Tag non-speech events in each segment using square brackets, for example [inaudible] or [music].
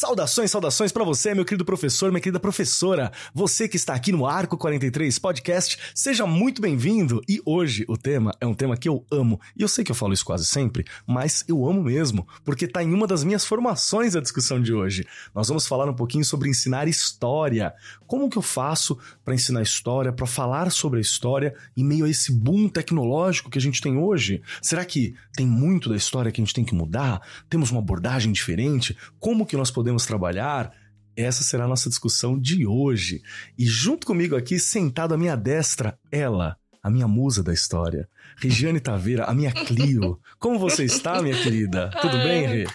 Saudações, saudações para você, meu querido professor, minha querida professora. Você que está aqui no Arco 43 Podcast, seja muito bem-vindo. E hoje o tema é um tema que eu amo. E eu sei que eu falo isso quase sempre, mas eu amo mesmo, porque está em uma das minhas formações a discussão de hoje. Nós vamos falar um pouquinho sobre ensinar história. Como que eu faço para ensinar história, para falar sobre a história em meio a esse boom tecnológico que a gente tem hoje? Será que tem muito da história que a gente tem que mudar? Temos uma abordagem diferente? Como que nós podemos podemos trabalhar? Essa será a nossa discussão de hoje. E junto comigo aqui, sentado à minha destra, ela, a minha musa da história, Regiane Taveira, a minha Clio. [laughs] Como você está, minha querida? Tudo bem, Rê?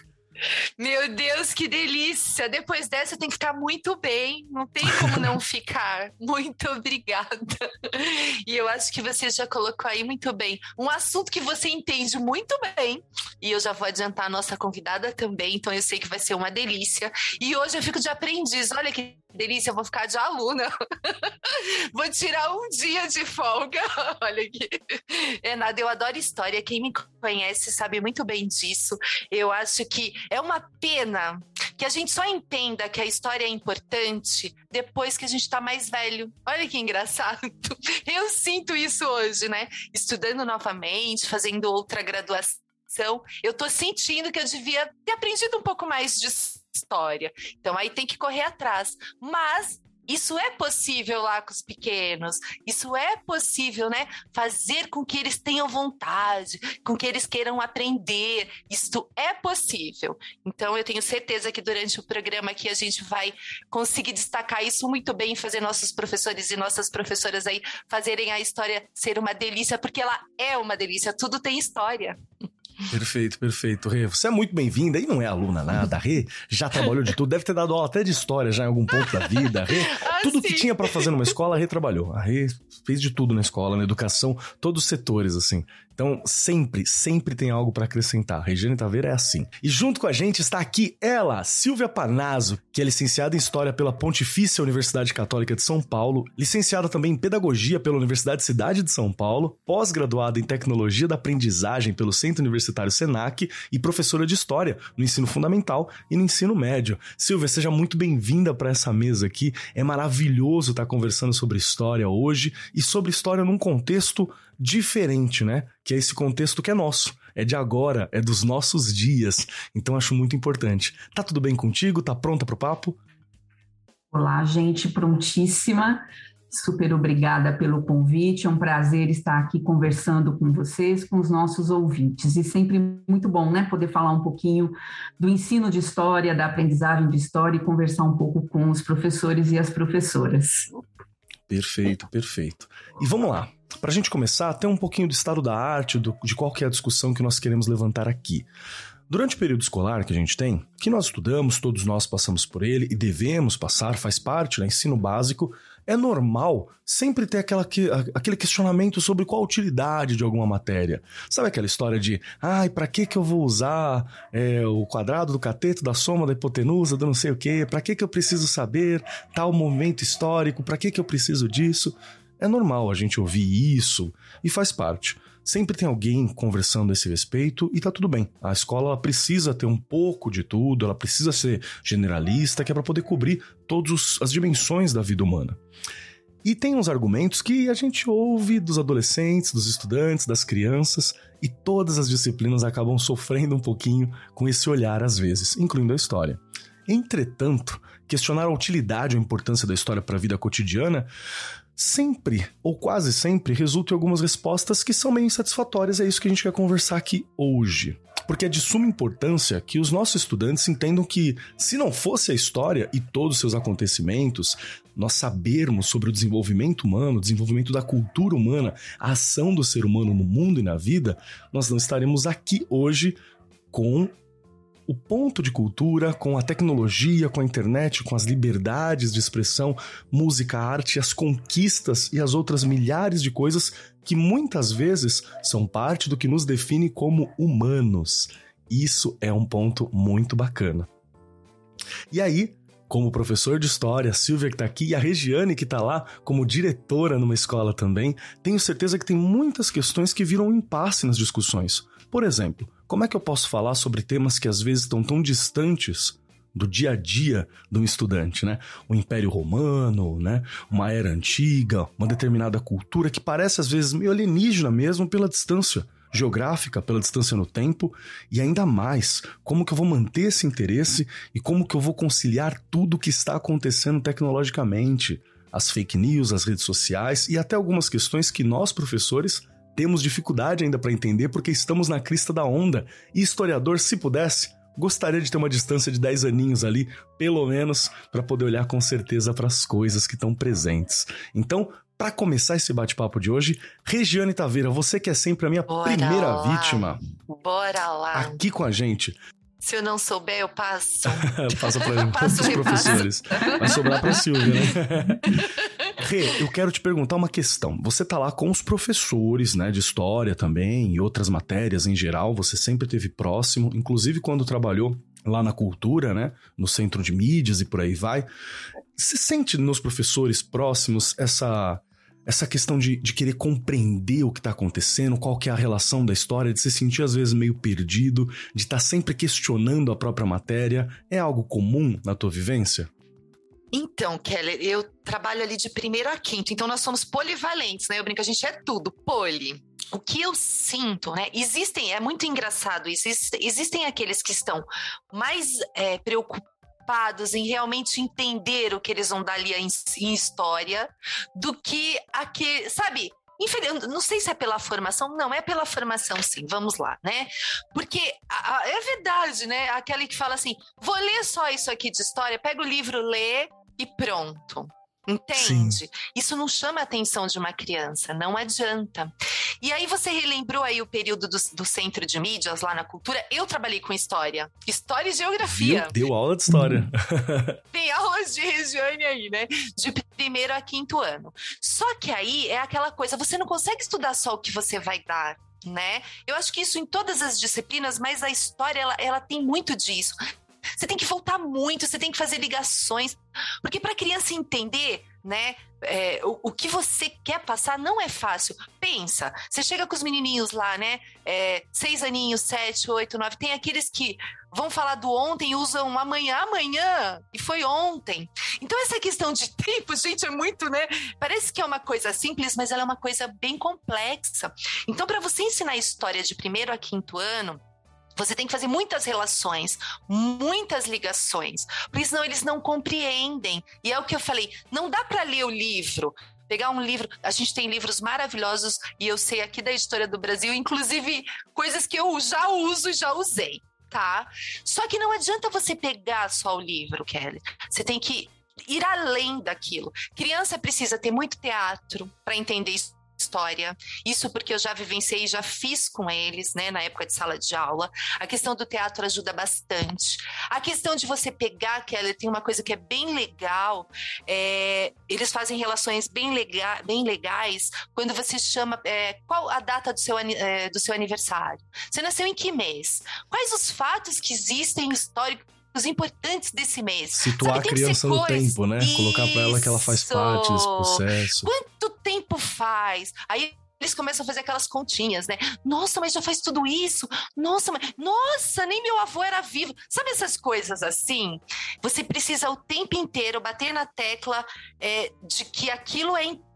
Meu Deus, que delícia! Depois dessa tem que ficar muito bem, não tem como não [laughs] ficar. Muito obrigada. E eu acho que você já colocou aí muito bem um assunto que você entende muito bem. E eu já vou adiantar a nossa convidada também, então eu sei que vai ser uma delícia. E hoje eu fico de aprendiz. Olha que delícia, eu vou ficar de aluna. [laughs] vou tirar um dia de folga. [laughs] Olha aqui. É nada, eu adoro história. Quem me conhece sabe muito bem disso. Eu acho que é uma pena que a gente só entenda que a história é importante depois que a gente está mais velho. Olha que engraçado. [laughs] Eu sinto isso hoje, né? Estudando novamente, fazendo outra graduação. Eu tô sentindo que eu devia ter aprendido um pouco mais de história. Então aí tem que correr atrás. Mas isso é possível lá com os pequenos. Isso é possível, né? Fazer com que eles tenham vontade, com que eles queiram aprender. Isto é possível. Então, eu tenho certeza que durante o programa aqui a gente vai conseguir destacar isso muito bem, fazer nossos professores e nossas professoras aí fazerem a história ser uma delícia, porque ela é uma delícia. Tudo tem história. Perfeito, perfeito. Rê, você é muito bem-vinda e não é aluna nada. Rê já trabalhou de tudo, deve ter dado aula até de história já em algum ponto da vida. Rê, [laughs] ah, tudo sim. que tinha para fazer numa escola, a Rê trabalhou. A Rê fez de tudo na escola, na educação, todos os setores, assim. Então, sempre, sempre tem algo para acrescentar. Regiane Taveira é assim. E junto com a gente está aqui ela, Silvia Parnaso, que é licenciada em História pela Pontifícia Universidade Católica de São Paulo, licenciada também em Pedagogia pela Universidade Cidade de São Paulo, pós-graduada em Tecnologia da Aprendizagem pelo Centro Universitário Senac e professora de História no ensino fundamental e no ensino médio. Silvia, seja muito bem-vinda para essa mesa aqui. É maravilhoso estar conversando sobre história hoje e sobre história num contexto diferente, né? Que é esse contexto que é nosso, é de agora, é dos nossos dias. Então acho muito importante. Tá tudo bem contigo? Tá pronta pro papo? Olá, gente, prontíssima. Super obrigada pelo convite. É um prazer estar aqui conversando com vocês, com os nossos ouvintes. E sempre muito bom, né, poder falar um pouquinho do ensino de história, da aprendizagem de história e conversar um pouco com os professores e as professoras. Perfeito, perfeito. E vamos lá. Para a gente começar, tem um pouquinho do estado da arte, do, de qual é a discussão que nós queremos levantar aqui. Durante o período escolar que a gente tem, que nós estudamos, todos nós passamos por ele e devemos passar, faz parte do né, ensino básico, é normal sempre ter aquela, aquele questionamento sobre qual a utilidade de alguma matéria. Sabe aquela história de, ai, para que que eu vou usar é, o quadrado do cateto, da soma, da hipotenusa, do não sei o quê? Para que que eu preciso saber tal momento histórico? Para que que eu preciso disso? É normal a gente ouvir isso e faz parte. Sempre tem alguém conversando a esse respeito e tá tudo bem. A escola precisa ter um pouco de tudo, ela precisa ser generalista, que é para poder cobrir todas as dimensões da vida humana. E tem uns argumentos que a gente ouve dos adolescentes, dos estudantes, das crianças, e todas as disciplinas acabam sofrendo um pouquinho com esse olhar às vezes, incluindo a história. Entretanto, questionar a utilidade ou a importância da história para a vida cotidiana sempre, ou quase sempre, resulta em algumas respostas que são meio insatisfatórias. É isso que a gente quer conversar aqui hoje. Porque é de suma importância que os nossos estudantes entendam que, se não fosse a história e todos os seus acontecimentos, nós sabermos sobre o desenvolvimento humano, o desenvolvimento da cultura humana, a ação do ser humano no mundo e na vida, nós não estaremos aqui hoje com o ponto de cultura com a tecnologia, com a internet, com as liberdades de expressão, música, arte, as conquistas e as outras milhares de coisas que muitas vezes são parte do que nos define como humanos. Isso é um ponto muito bacana. E aí, como professor de história, a Silvia que está aqui e a Regiane que está lá como diretora numa escola também, tenho certeza que tem muitas questões que viram impasse nas discussões. Por exemplo, como é que eu posso falar sobre temas que às vezes estão tão distantes do dia a dia de um estudante, né? O Império Romano, né? Uma era antiga, uma determinada cultura que parece às vezes meio alienígena mesmo pela distância geográfica, pela distância no tempo e ainda mais, como que eu vou manter esse interesse e como que eu vou conciliar tudo o que está acontecendo tecnologicamente, as fake news, as redes sociais e até algumas questões que nós professores temos dificuldade ainda para entender porque estamos na crista da onda. E historiador, se pudesse, gostaria de ter uma distância de 10 aninhos ali, pelo menos, para poder olhar com certeza para as coisas que estão presentes. Então, para começar esse bate-papo de hoje, Regiane Taveira, você que é sempre a minha Bora primeira lá. vítima. Bora lá. Aqui com a gente. Se eu não souber, eu passo. Passa para os professores. Vai sobrar para Silvia, né? [laughs] Rê, eu quero te perguntar uma questão. Você tá lá com os professores, né, de história também e outras matérias em geral, você sempre teve próximo, inclusive quando trabalhou lá na cultura, né, no centro de mídias e por aí vai. Você sente nos professores próximos essa essa questão de, de querer compreender o que está acontecendo, qual que é a relação da história, de se sentir às vezes meio perdido, de estar tá sempre questionando a própria matéria, é algo comum na tua vivência? Então, Keller, eu trabalho ali de primeiro a quinto, então nós somos polivalentes, né? Eu brinco, a gente é tudo, poli. O que eu sinto, né? Existem, é muito engraçado isso, existem aqueles que estão mais é, preocupados em realmente entender o que eles vão dar ali em, em história do que aquele, sabe? Não sei se é pela formação, não, é pela formação, sim, vamos lá, né? Porque a, a, é verdade, né? Aquele que fala assim: vou ler só isso aqui de história, pega o livro, lê e pronto. Entende? Sim. Isso não chama a atenção de uma criança, não adianta. E aí você relembrou aí o período do, do, centro de mídias lá na cultura. Eu trabalhei com história, história e geografia. Deu aula de história. [laughs] Tem aulas de Regiane aí, né? De primeiro a quinto ano. Só que aí é aquela coisa, você não consegue estudar só o que você vai dar. Né? Eu acho que isso em todas as disciplinas, mas a história ela, ela tem muito disso. Você tem que voltar muito, você tem que fazer ligações, porque para a criança entender, né, é, o, o, que você quer passar não é fácil. Pensa, você chega com os menininhos lá, né, é, seis aninhos, sete, oito, nove, tem aqueles que vão falar do ontem e usam amanhã, amanhã, e foi ontem. Então essa questão de [laughs] tempo, gente, é muito, né, parece que é uma coisa simples, mas ela é uma coisa bem complexa. Então para você ensinar história de primeiro a quinto ano, você tem que fazer muitas relações, muitas ligações, porque senão eles não compreendem. E é o que eu falei: não dá para ler o livro, pegar um livro. A gente tem livros maravilhosos e eu sei aqui da História do Brasil, inclusive coisas que eu já uso e já usei, tá? Só que não adianta você pegar só o livro, Kelly. Você tem que ir além daquilo. Criança precisa ter muito teatro para entender isso história. Isso porque eu já vivenciei e já fiz com eles, né, na época de sala de aula. A questão do teatro ajuda bastante. A questão de você pegar, Kelly, tem uma coisa que é bem legal. É, eles fazem relações bem, lega bem legais quando você chama é, qual a data do seu, é, do seu aniversário. Você nasceu em que mês? Quais os fatos que existem históricos os importantes desse mês. Situar Sabe, a criança no tempo, né? Isso. Colocar para ela que ela faz parte desse processo. Quanto tempo faz? Aí eles começam a fazer aquelas continhas, né? Nossa, mas já faz tudo isso? Nossa, mas... Nossa, nem meu avô era vivo. Sabe essas coisas assim? Você precisa o tempo inteiro bater na tecla é, de que aquilo é importante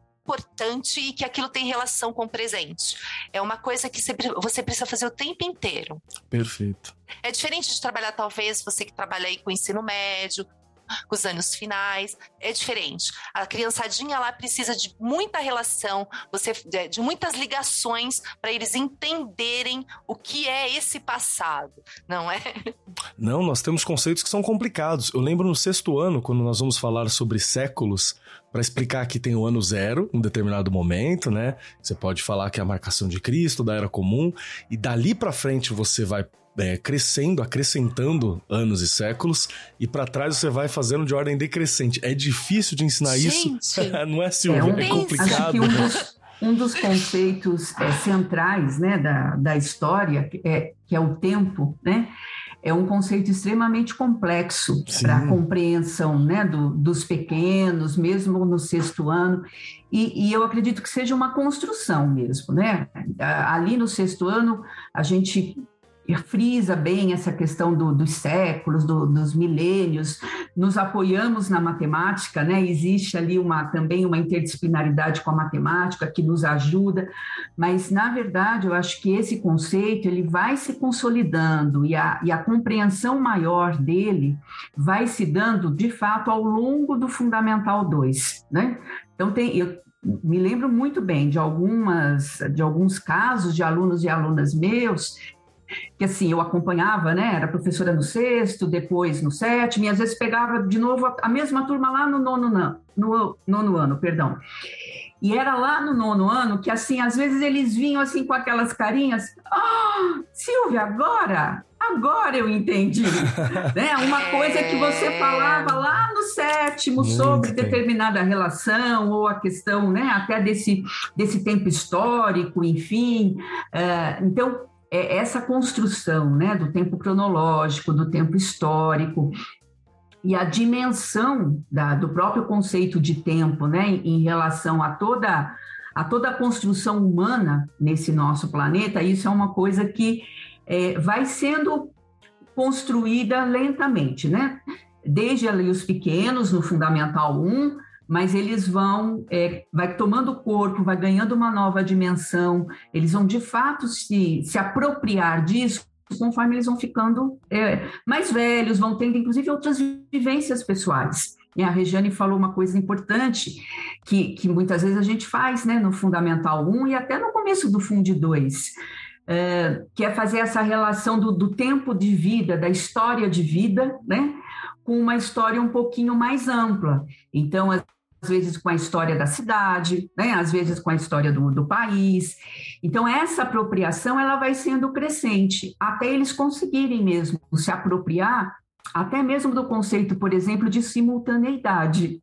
e que aquilo tem relação com o presente. É uma coisa que você precisa fazer o tempo inteiro. Perfeito. É diferente de trabalhar, talvez, você que trabalha aí com ensino médio, com os anos finais, é diferente. A criançadinha lá precisa de muita relação, você de muitas ligações para eles entenderem o que é esse passado, não é? Não, nós temos conceitos que são complicados. Eu lembro no sexto ano, quando nós vamos falar sobre séculos, para explicar que tem o ano zero, um determinado momento, né? Você pode falar que é a marcação de Cristo, da era comum, e dali para frente você vai é, crescendo, acrescentando anos e séculos, e para trás você vai fazendo de ordem decrescente. É difícil de ensinar Gente, isso, [laughs] não é, Silvia? É, um, é complicado. Um dos, um dos, conceitos é, centrais né, da, da história, é, que é o tempo, né? É um conceito extremamente complexo para a compreensão né, do, dos pequenos, mesmo no sexto ano, e, e, eu acredito que seja uma construção mesmo. Né? Ali no sexto ano, a gente frisa bem essa questão do, dos séculos, do, dos milênios, nos apoiamos na matemática, né? Existe ali uma, também uma interdisciplinaridade com a matemática que nos ajuda, mas na verdade eu acho que esse conceito ele vai se consolidando e a, e a compreensão maior dele vai se dando de fato ao longo do Fundamental 2, né? Então tem, eu me lembro muito bem de algumas de alguns casos de alunos e alunas meus que assim, eu acompanhava, né? Era professora no sexto, depois no sétimo, e às vezes pegava de novo a, a mesma turma lá no nono, no, no nono ano, perdão. E era lá no nono ano que, assim, às vezes eles vinham assim com aquelas carinhas. Oh, Silvia, agora? Agora eu entendi. [laughs] né? Uma coisa que você é. falava lá no sétimo Muito sobre bem. determinada relação ou a questão, né, até desse, desse tempo histórico, enfim. Uh, então, é essa construção né, do tempo cronológico, do tempo histórico, e a dimensão da, do próprio conceito de tempo né, em relação a toda, a toda a construção humana nesse nosso planeta, isso é uma coisa que é, vai sendo construída lentamente, né? Desde ali os pequenos, no Fundamental 1, mas eles vão, é, vai tomando corpo, vai ganhando uma nova dimensão, eles vão de fato se, se apropriar disso conforme eles vão ficando é, mais velhos, vão tendo inclusive outras vivências pessoais. E a Regiane falou uma coisa importante que, que muitas vezes a gente faz né, no Fundamental 1 e até no começo do Fundo 2, é, que é fazer essa relação do, do tempo de vida, da história de vida, né, com uma história um pouquinho mais ampla. Então, vezes com a história da cidade, né? às vezes com a história do, do país. Então, essa apropriação ela vai sendo crescente, até eles conseguirem mesmo se apropriar, até mesmo do conceito, por exemplo, de simultaneidade,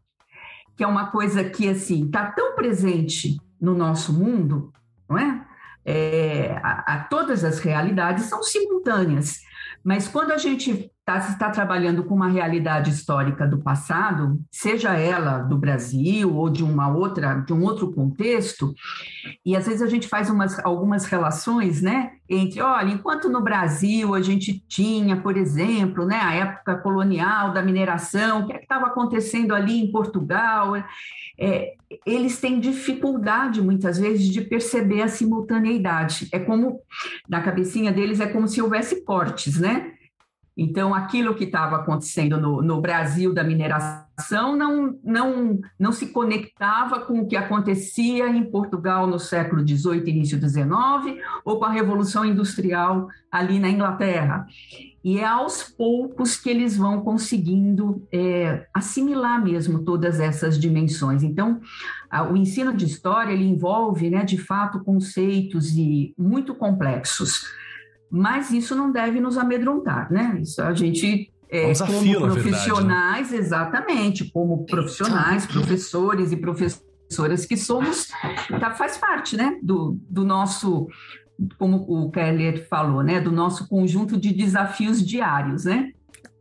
que é uma coisa que assim está tão presente no nosso mundo, não é? é a, a, todas as realidades são simultâneas. Mas quando a gente está tá trabalhando com uma realidade histórica do passado, seja ela do Brasil ou de uma outra, de um outro contexto, e às vezes a gente faz umas, algumas relações, né, entre, olha, enquanto no Brasil a gente tinha, por exemplo, né, a época colonial da mineração, o que é estava acontecendo ali em Portugal, é, eles têm dificuldade muitas vezes de perceber a simultaneidade. É como na cabecinha deles é como se houvesse cortes, né? Então, aquilo que estava acontecendo no, no, Brasil da mineração não, não, não se conectava com o que acontecia em Portugal no século XVIII, início XIX, ou com a Revolução Industrial ali na Inglaterra. E é aos poucos que eles vão conseguindo é, assimilar mesmo todas essas dimensões. Então, a, o ensino de história ele envolve, né, de fato, conceitos e muito complexos mas isso não deve nos amedrontar, né? Isso a gente é, desafio, como profissionais, verdade, né? exatamente, como profissionais, professores e professoras que somos, tá, faz parte, né, do, do nosso, como o Keller falou, né, do nosso conjunto de desafios diários, né?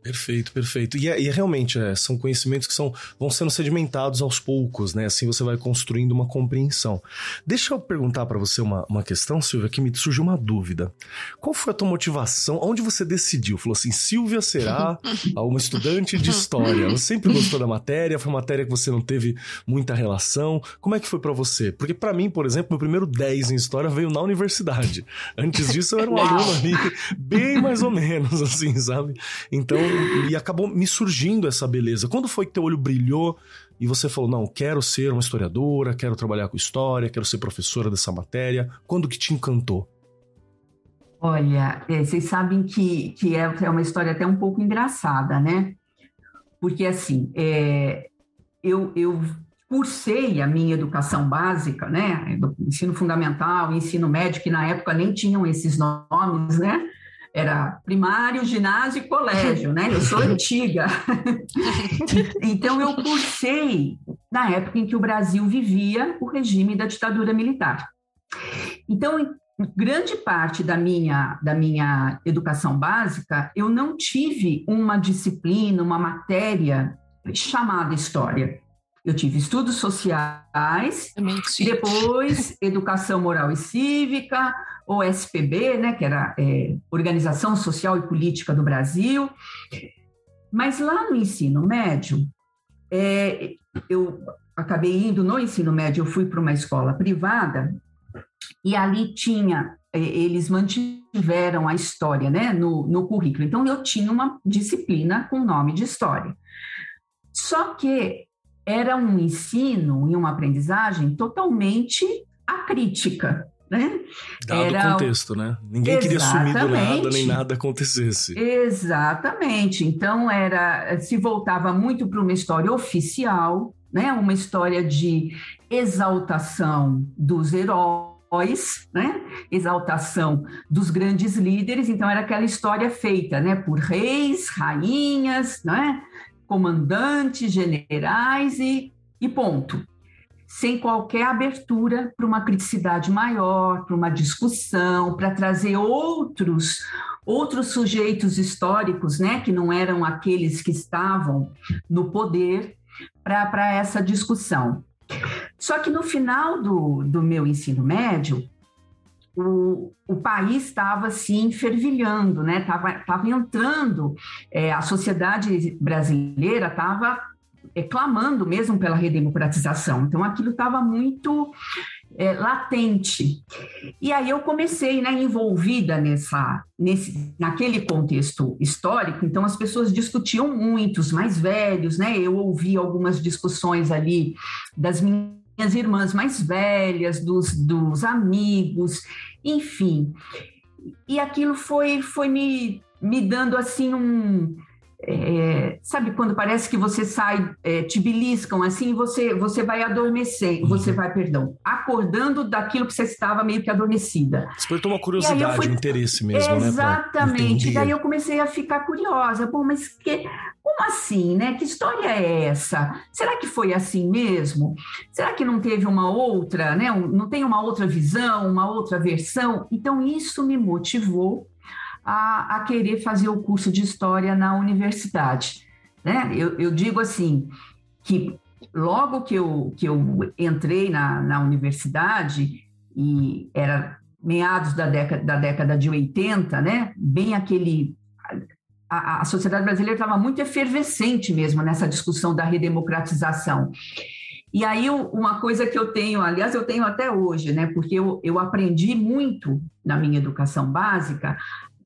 Perfeito, perfeito. E, é, e é realmente é, são conhecimentos que são, vão sendo sedimentados aos poucos, né? Assim você vai construindo uma compreensão. Deixa eu perguntar para você uma, uma questão, Silvia, que me surgiu uma dúvida. Qual foi a tua motivação? Onde você decidiu? Falou assim: Silvia será [laughs] uma estudante de história. Você sempre gostou da matéria? Foi uma matéria que você não teve muita relação? Como é que foi para você? Porque para mim, por exemplo, meu primeiro 10 em história veio na universidade. Antes disso, eu era um aluno ali, bem mais ou menos, assim, sabe? Então e acabou me surgindo essa beleza. Quando foi que teu olho brilhou e você falou, não, quero ser uma historiadora, quero trabalhar com história, quero ser professora dessa matéria? Quando que te encantou? Olha, é, vocês sabem que, que é, é uma história até um pouco engraçada, né? Porque, assim, é, eu, eu cursei a minha educação básica, né? Ensino fundamental, ensino médio, que na época nem tinham esses nomes, né? Era primário, ginásio e colégio, né? Eu sou antiga. [laughs] então eu cursei na época em que o Brasil vivia o regime da ditadura militar. Então grande parte da minha, da minha educação básica, eu não tive uma disciplina, uma matéria chamada história. Eu tive estudos sociais, depois educação moral e cívica, ou SPB, né, que era é, Organização Social e Política do Brasil. Mas lá no ensino médio, é, eu acabei indo no ensino médio, eu fui para uma escola privada e ali tinha, é, eles mantiveram a história né, no, no currículo. Então, eu tinha uma disciplina com nome de história. Só que era um ensino e uma aprendizagem totalmente acrítica. Né? Dado era... o contexto, né? Ninguém queria sumir do nada, nem nada acontecesse. Exatamente. Então, era se voltava muito para uma história oficial, né? uma história de exaltação dos heróis, né? exaltação dos grandes líderes, então era aquela história feita né? por reis, rainhas, né? comandantes, generais e, e ponto. Sem qualquer abertura para uma criticidade maior, para uma discussão, para trazer outros outros sujeitos históricos, né, que não eram aqueles que estavam no poder, para essa discussão. Só que no final do, do meu ensino médio, o, o país estava se assim, fervilhando, né? Estava entrando, é, a sociedade brasileira estava é, clamando mesmo pela redemocratização. Então, aquilo estava muito é, latente. E aí eu comecei, né, envolvida nessa, nesse, naquele contexto histórico. Então, as pessoas discutiam muito, os mais velhos, né? Eu ouvi algumas discussões ali das minhas minhas irmãs mais velhas, dos, dos amigos, enfim. E aquilo foi, foi me, me dando assim um. É, sabe quando parece que você sai, é, te beliscam assim, você você vai adormecer, uhum. você vai, perdão, acordando daquilo que você estava meio que adormecida. Despertou uma curiosidade, fui... um interesse mesmo, Exatamente. né? Exatamente. Daí eu comecei a ficar curiosa. Bom, mas que, como assim, né? Que história é essa? Será que foi assim mesmo? Será que não teve uma outra, né? Não tem uma outra visão, uma outra versão? Então, isso me motivou a, a querer fazer o curso de História na universidade. Né? Eu, eu digo assim, que logo que eu, que eu entrei na, na universidade, e era meados da década, da década de 80, né? bem aquele a, a sociedade brasileira estava muito efervescente mesmo nessa discussão da redemocratização. E aí, uma coisa que eu tenho, aliás, eu tenho até hoje, né, porque eu, eu aprendi muito na minha educação básica,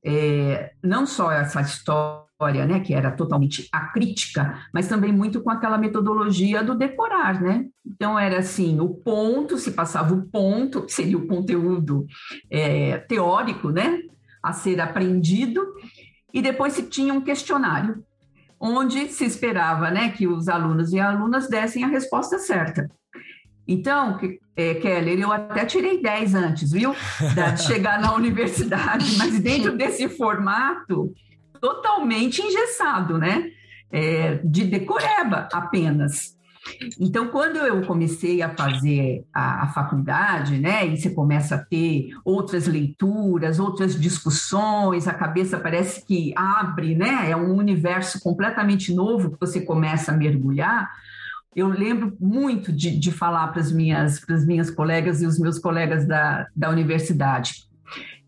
é, não só essa história, né, que era totalmente acrítica, mas também muito com aquela metodologia do decorar, né? Então, era assim: o ponto, se passava o ponto, seria o conteúdo é, teórico, né, a ser aprendido, e depois se tinha um questionário, onde se esperava né, que os alunos e alunas dessem a resposta certa. Então, é, Keller, eu até tirei 10 antes, viu? De chegar na [laughs] universidade, mas dentro desse formato totalmente engessado, né? É, de decoreba apenas. Então, quando eu comecei a fazer a, a, faculdade, né, e você começa a ter outras leituras, outras discussões, a cabeça parece que abre, né, é um universo completamente novo que você começa a mergulhar. Eu lembro muito de, de falar para as minhas, minhas colegas e os meus colegas da, da universidade,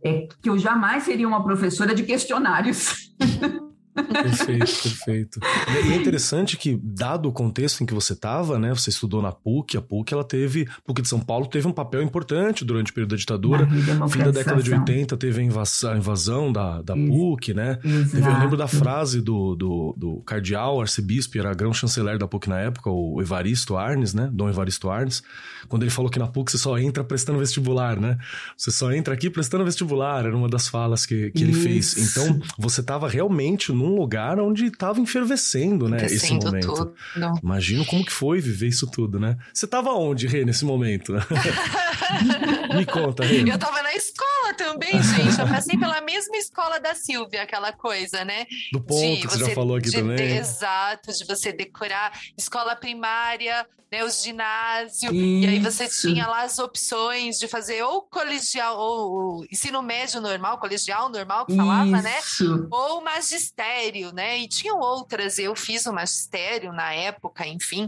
é que eu jamais seria uma professora de questionários. [laughs] Perfeito, perfeito. E é interessante que, dado o contexto em que você estava, né? Você estudou na PUC, a PUC ela teve, a PUC de São Paulo teve um papel importante durante o período da ditadura. Fim da década de 80 teve a invasão, a invasão da, da PUC, né? Teve, eu lembro da frase do, do, do cardeal, arcebispo, era grão chanceler da PUC na época, o Evaristo Arnes, né? Dom Evaristo Arnes, quando ele falou que na PUC você só entra prestando vestibular, né? Você só entra aqui prestando vestibular, era uma das falas que, que ele fez. Então, você estava realmente no num lugar onde estava enfervescendo, né? Esse momento. Tudo. Imagino como que foi viver isso tudo, né? Você estava onde, Rê, nesse momento? [laughs] Me conta, Rê. Eu estava na escola também, gente. Eu passei pela mesma escola da Silvia, aquela coisa, né? Do ponto que você já falou aqui também. De, exato, de você decorar escola primária, né, os ginásios, e aí você tinha lá as opções de fazer ou colegial, ou ensino médio normal, colegial normal, que falava, né? Isso. né? Ou magistério, né? E tinham outras, eu fiz o magistério na época, enfim.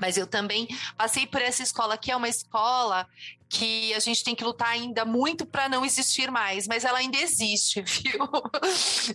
Mas eu também passei por essa escola, que é uma escola que a gente tem que lutar ainda muito para não existir mais, mas ela ainda existe, [laughs] viu?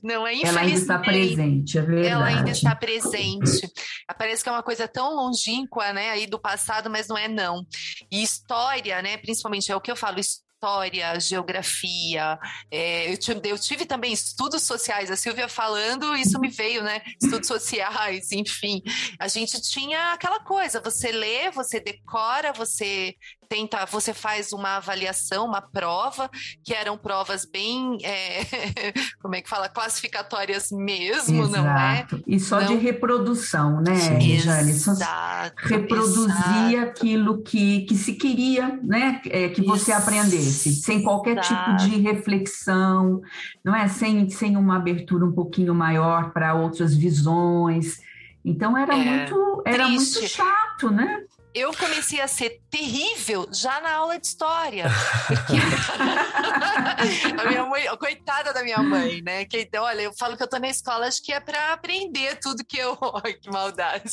Não é infelizmente. Ela ainda está presente, é verdade. Ela ainda está presente. Parece que é uma coisa tão longínqua, né, aí do passado, mas não é não. E história, né, principalmente é o que eu falo, história, geografia. É, eu, eu, tive, também estudos sociais. A Silvia falando, isso me veio, né? Estudos sociais, [laughs] enfim. A gente tinha aquela coisa: você lê, você decora, você tenta, você faz uma avaliação, uma prova, que eram provas bem, é, [laughs] como é que fala, classificatórias mesmo, exato. não é? E só não... de reprodução, né, Jane? Exato. Reproduzir exato. aquilo que, que se queria, né, é, que você Isso. aprendesse, sem qualquer tipo de reflexão, não é? Sem, sem uma abertura um pouquinho maior para outras visões. Então era é, muito era triste. muito chato, né? Eu comecei a ser terrível já na aula de história. Porque [laughs] a minha mãe, coitada da minha mãe, né? Que então, olha, eu falo que eu tô na escola, acho que é para aprender tudo que eu. [laughs] Ai, que maldade.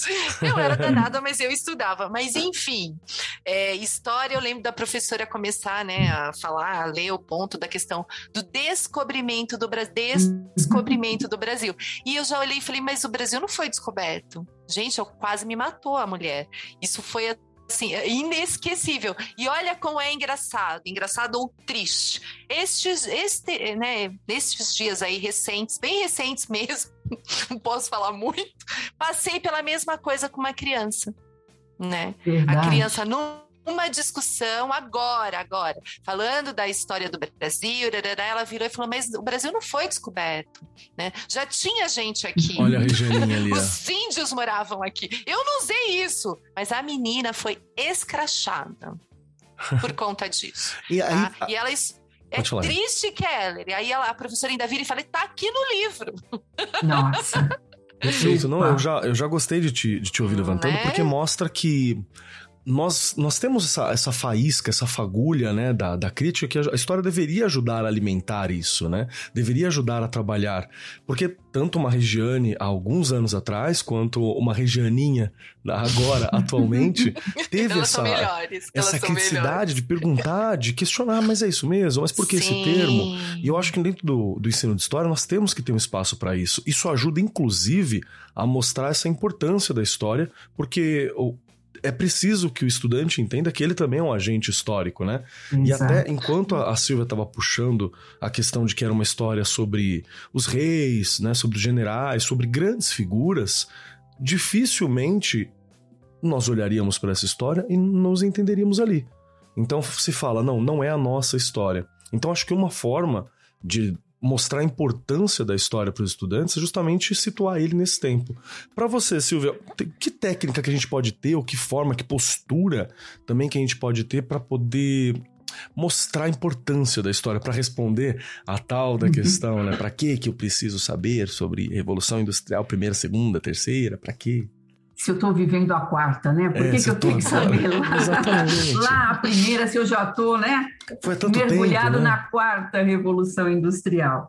Eu era danada, mas eu estudava. Mas enfim, é, história, eu lembro da professora começar, né, a falar, a ler o ponto da questão do descobrimento do Brasil, descobrimento do Brasil. E eu já olhei e falei, mas o Brasil não foi descoberto. Gente, eu quase me matou a mulher. Isso foi assim, inesquecível. E olha como é engraçado, engraçado ou triste. Estes, este, né, estes dias aí recentes, bem recentes [laughs] mesmo, não posso falar muito, passei pela mesma coisa com uma criança, né? Verdade. A criança não uma discussão agora, agora, falando da história do Brasil, ela virou e falou, mas o Brasil não foi descoberto, né? Já tinha gente aqui. Olha a Regianinha ali. Os índios moravam aqui. Eu não usei isso, mas a menina foi escrachada por conta disso. e, aí, tá? e ela é triste, Keller. E aí ela, a professora ainda vira e fala, tá aqui no livro. Nossa. Perfeito. Não, eu já, eu já gostei de te, de te ouvir levantando, né? porque mostra que nós, nós temos essa, essa faísca, essa fagulha, né, da, da crítica que a, história deveria ajudar a alimentar isso, né? Deveria ajudar a trabalhar. Porque tanto uma Regiane há alguns anos atrás, quanto uma Regianinha agora, [laughs] atualmente, teve Elas essa, essa criticidade de perguntar, de questionar, mas é isso mesmo? Mas por que Sim. esse termo? E eu acho que dentro do, do ensino de história nós temos que ter um espaço para isso. Isso ajuda, inclusive, a mostrar essa importância da história, porque é preciso que o estudante entenda que ele também é um agente histórico, né? Exato. E até enquanto a Silvia estava puxando a questão de que era uma história sobre os reis, né, sobre os generais, sobre grandes figuras, dificilmente nós olharíamos para essa história e nos entenderíamos ali. Então se fala, não, não é a nossa história. Então acho que uma forma de mostrar a importância da história para os estudantes é justamente situar ele nesse tempo. Para você, Silvia, que técnica que a gente pode ter, ou que forma, que postura também que a gente pode ter para poder mostrar a importância da história para responder a tal da questão, né? Para que que eu preciso saber sobre revolução industrial primeira, segunda, terceira? Para quê? Se eu estou vivendo a quarta, né? Por é, que, que eu tenho que saber lá? Exatamente. Lá a primeira, se eu já estou, né? Foi tanto mergulhado tempo, né? na quarta revolução industrial.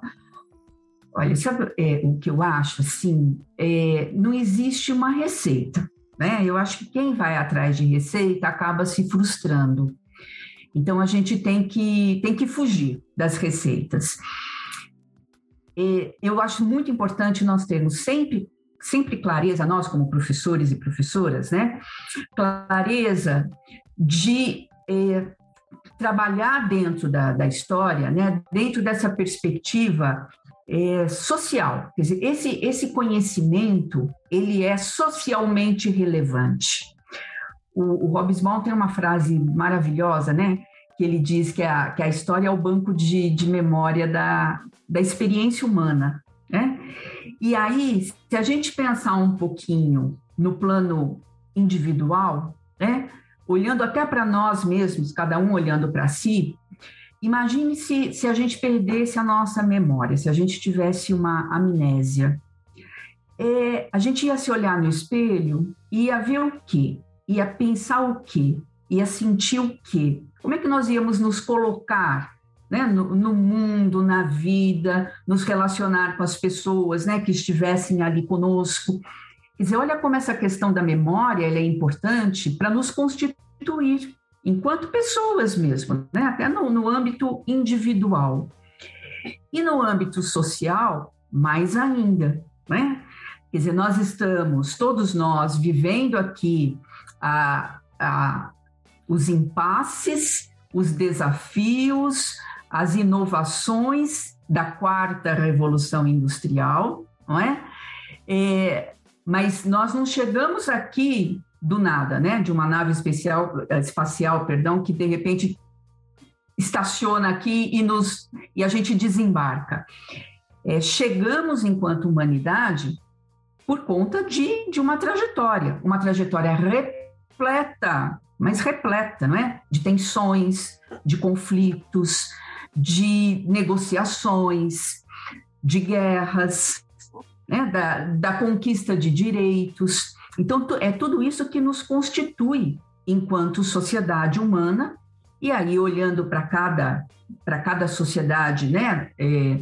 Olha, sabe é, o que eu acho? Assim, é, não existe uma receita, né? Eu acho que quem vai atrás de receita acaba se frustrando. Então a gente tem que tem que fugir das receitas. eu acho muito importante nós termos sempre sempre clareza, nós como professores e professoras, né? Clareza de eh, trabalhar dentro da, da história, né? Dentro dessa perspectiva eh, social. Quer dizer, esse, esse conhecimento, ele é socialmente relevante. O, o Hobsbawm tem uma frase maravilhosa, né? Que ele diz que a, que a história é o banco de, de memória da, da experiência humana, né? E aí, se a gente pensar um pouquinho no plano individual, né? olhando até para nós mesmos, cada um olhando para si, imagine se, se a gente perdesse a nossa memória, se a gente tivesse uma amnésia. É, a gente ia se olhar no espelho e ia ver o quê? Ia pensar o quê? Ia sentir o quê? Como é que nós íamos nos colocar né, no, no, mundo, na vida, nos relacionar com as pessoas né, que estivessem ali conosco? Quer dizer, olha como essa questão da memória é importante para nos constituir enquanto pessoas mesmo, né? até no, no âmbito individual. E no âmbito social, mais ainda. Né? Quer dizer, nós estamos, todos nós, vivendo aqui a, a, os impasses, os desafios, as inovações da quarta revolução industrial, não é? é mas nós não chegamos aqui do nada, né? De uma nave especial, eh, espacial, perdão, que de repente estaciona aqui e nos e a gente desembarca. É, chegamos enquanto humanidade por conta de, de uma trajetória, uma trajetória repleta, mas repleta, não é? De tensões, de conflitos, de negociações, de guerras, né, da, da conquista de direitos. Então, é tudo isso que nos constitui enquanto sociedade humana. E aí, olhando para cada, cada sociedade, né, é,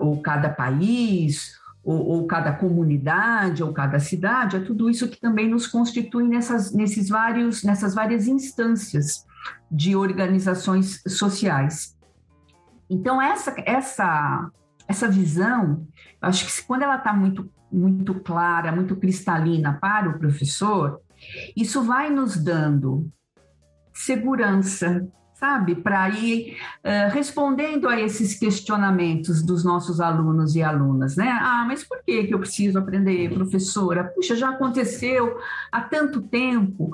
ou cada país, ou, ou, cada comunidade, ou cada cidade, é tudo isso que também nos constitui nessas, nesses vários, nessas várias instâncias de organizações sociais. Então, essa, essa, essa visão Acho que quando ela está muito, muito clara, muito cristalina para o professor, isso vai nos dando segurança, sabe, para ir uh, respondendo a esses questionamentos dos nossos alunos e alunas, né? Ah, mas por que, que eu preciso aprender, professora? Puxa, já aconteceu há tanto tempo.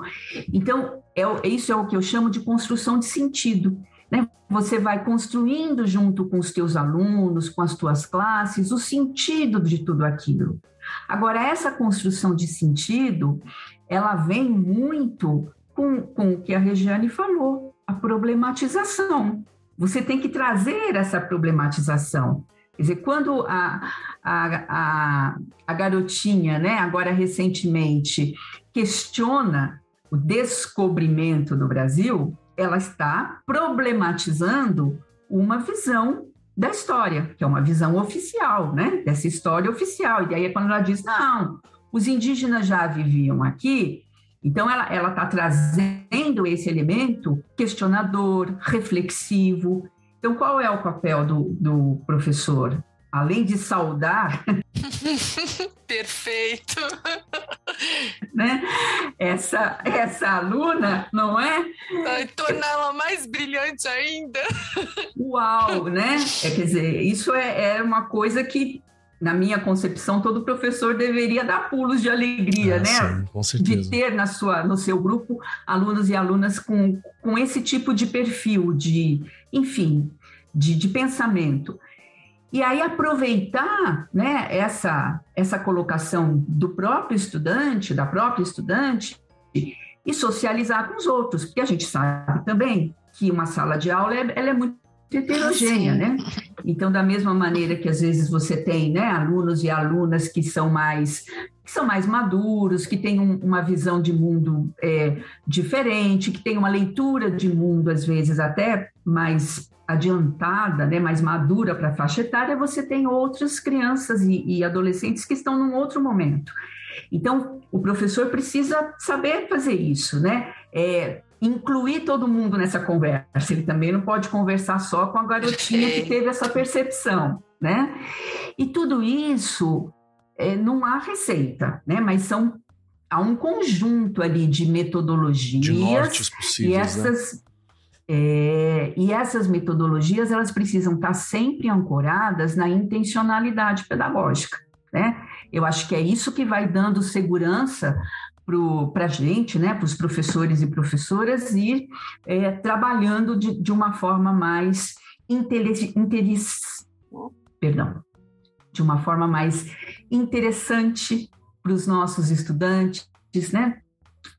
Então, é, isso é o que eu chamo de construção de sentido. Né? Você vai construindo junto com os teus alunos, com as tuas classes, o sentido de tudo aquilo. Agora, essa construção de sentido, ela vem muito com, com o que a Regiane falou, a problematização. Você tem que trazer essa problematização. Quer dizer, quando a, a, a, a garotinha, né, agora recentemente, questiona o descobrimento do Brasil, ela está problematizando uma visão da história, que é uma visão oficial, né? Dessa história oficial. E aí é quando ela diz: não, os indígenas já viviam aqui, então ela está trazendo esse elemento questionador, reflexivo. Então, qual é o papel do, do professor? Além de saudar. [laughs] Perfeito! [laughs] né? Essa, essa aluna, não é? Vai torná-la mais brilhante ainda. Uau, né? É, quer dizer, isso é, é uma coisa que na minha concepção, todo professor deveria dar pulos de alegria, ah, né? Sim, com certeza. De ter na sua, no seu grupo alunos e alunas com, com esse tipo de perfil, de, enfim, de, de pensamento. E aí aproveitar né, essa, essa colocação do próprio estudante, da própria estudante, e socializar com os outros, porque a gente sabe também que uma sala de aula é, ela é muito heterogênea, né? Então, da mesma maneira que às vezes você tem né, alunos e alunas que são mais que são mais maduros, que têm um, uma visão de mundo é, diferente, que têm uma leitura de mundo, às vezes, até mais adiantada, né, mais madura para a faixa etária, você tem outras crianças e, e adolescentes que estão num outro momento. Então, o professor precisa saber fazer isso, né? É, incluir todo mundo nessa conversa. Ele também não pode conversar só com a garotinha que teve essa percepção, né? E tudo isso é, não há receita, né? Mas são há um conjunto ali de metodologias de nortes possíveis, e né? essas né? É, e essas metodologias elas precisam estar sempre ancoradas na intencionalidade pedagógica, né? Eu acho que é isso que vai dando segurança para a gente, né, para os professores e professoras, ir é, trabalhando de, de, uma forma mais inteligente, perdão, de uma forma mais interessante para os nossos estudantes, né?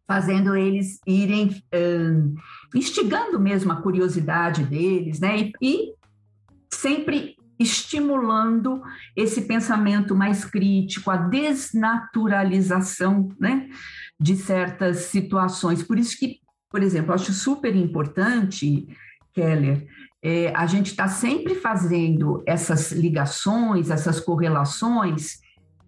Fazendo eles irem um, instigando mesmo a curiosidade deles, né? E, e sempre estimulando esse pensamento mais crítico, a desnaturalização, né? De certas situações. Por isso que, por exemplo, acho super importante, Keller, é, a gente está sempre fazendo essas ligações, essas correlações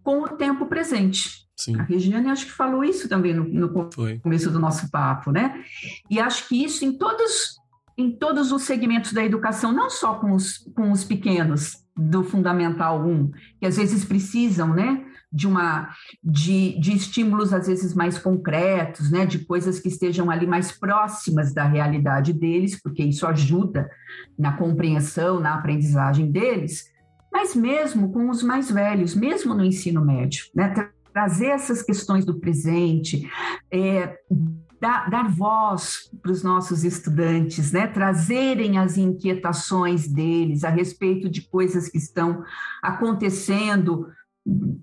com o tempo presente. Sim. A Regiane acho que falou isso também no, no começo do nosso papo, né? E acho que isso em todos, em todos os segmentos da educação, não só com os, com os pequenos do Fundamental 1, que às vezes precisam, né? de uma de, de estímulos às vezes mais concretos, né, de coisas que estejam ali mais próximas da realidade deles, porque isso ajuda na compreensão, na aprendizagem deles, mas mesmo com os mais velhos, mesmo no ensino médio, né, trazer essas questões do presente, é, dar, dar voz para os nossos estudantes, né, trazerem as inquietações deles a respeito de coisas que estão acontecendo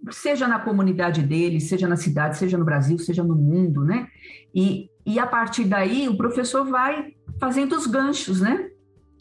seja na comunidade dele, seja na cidade, seja no Brasil, seja no mundo, né? E, e a partir daí o professor vai fazendo os ganchos, né?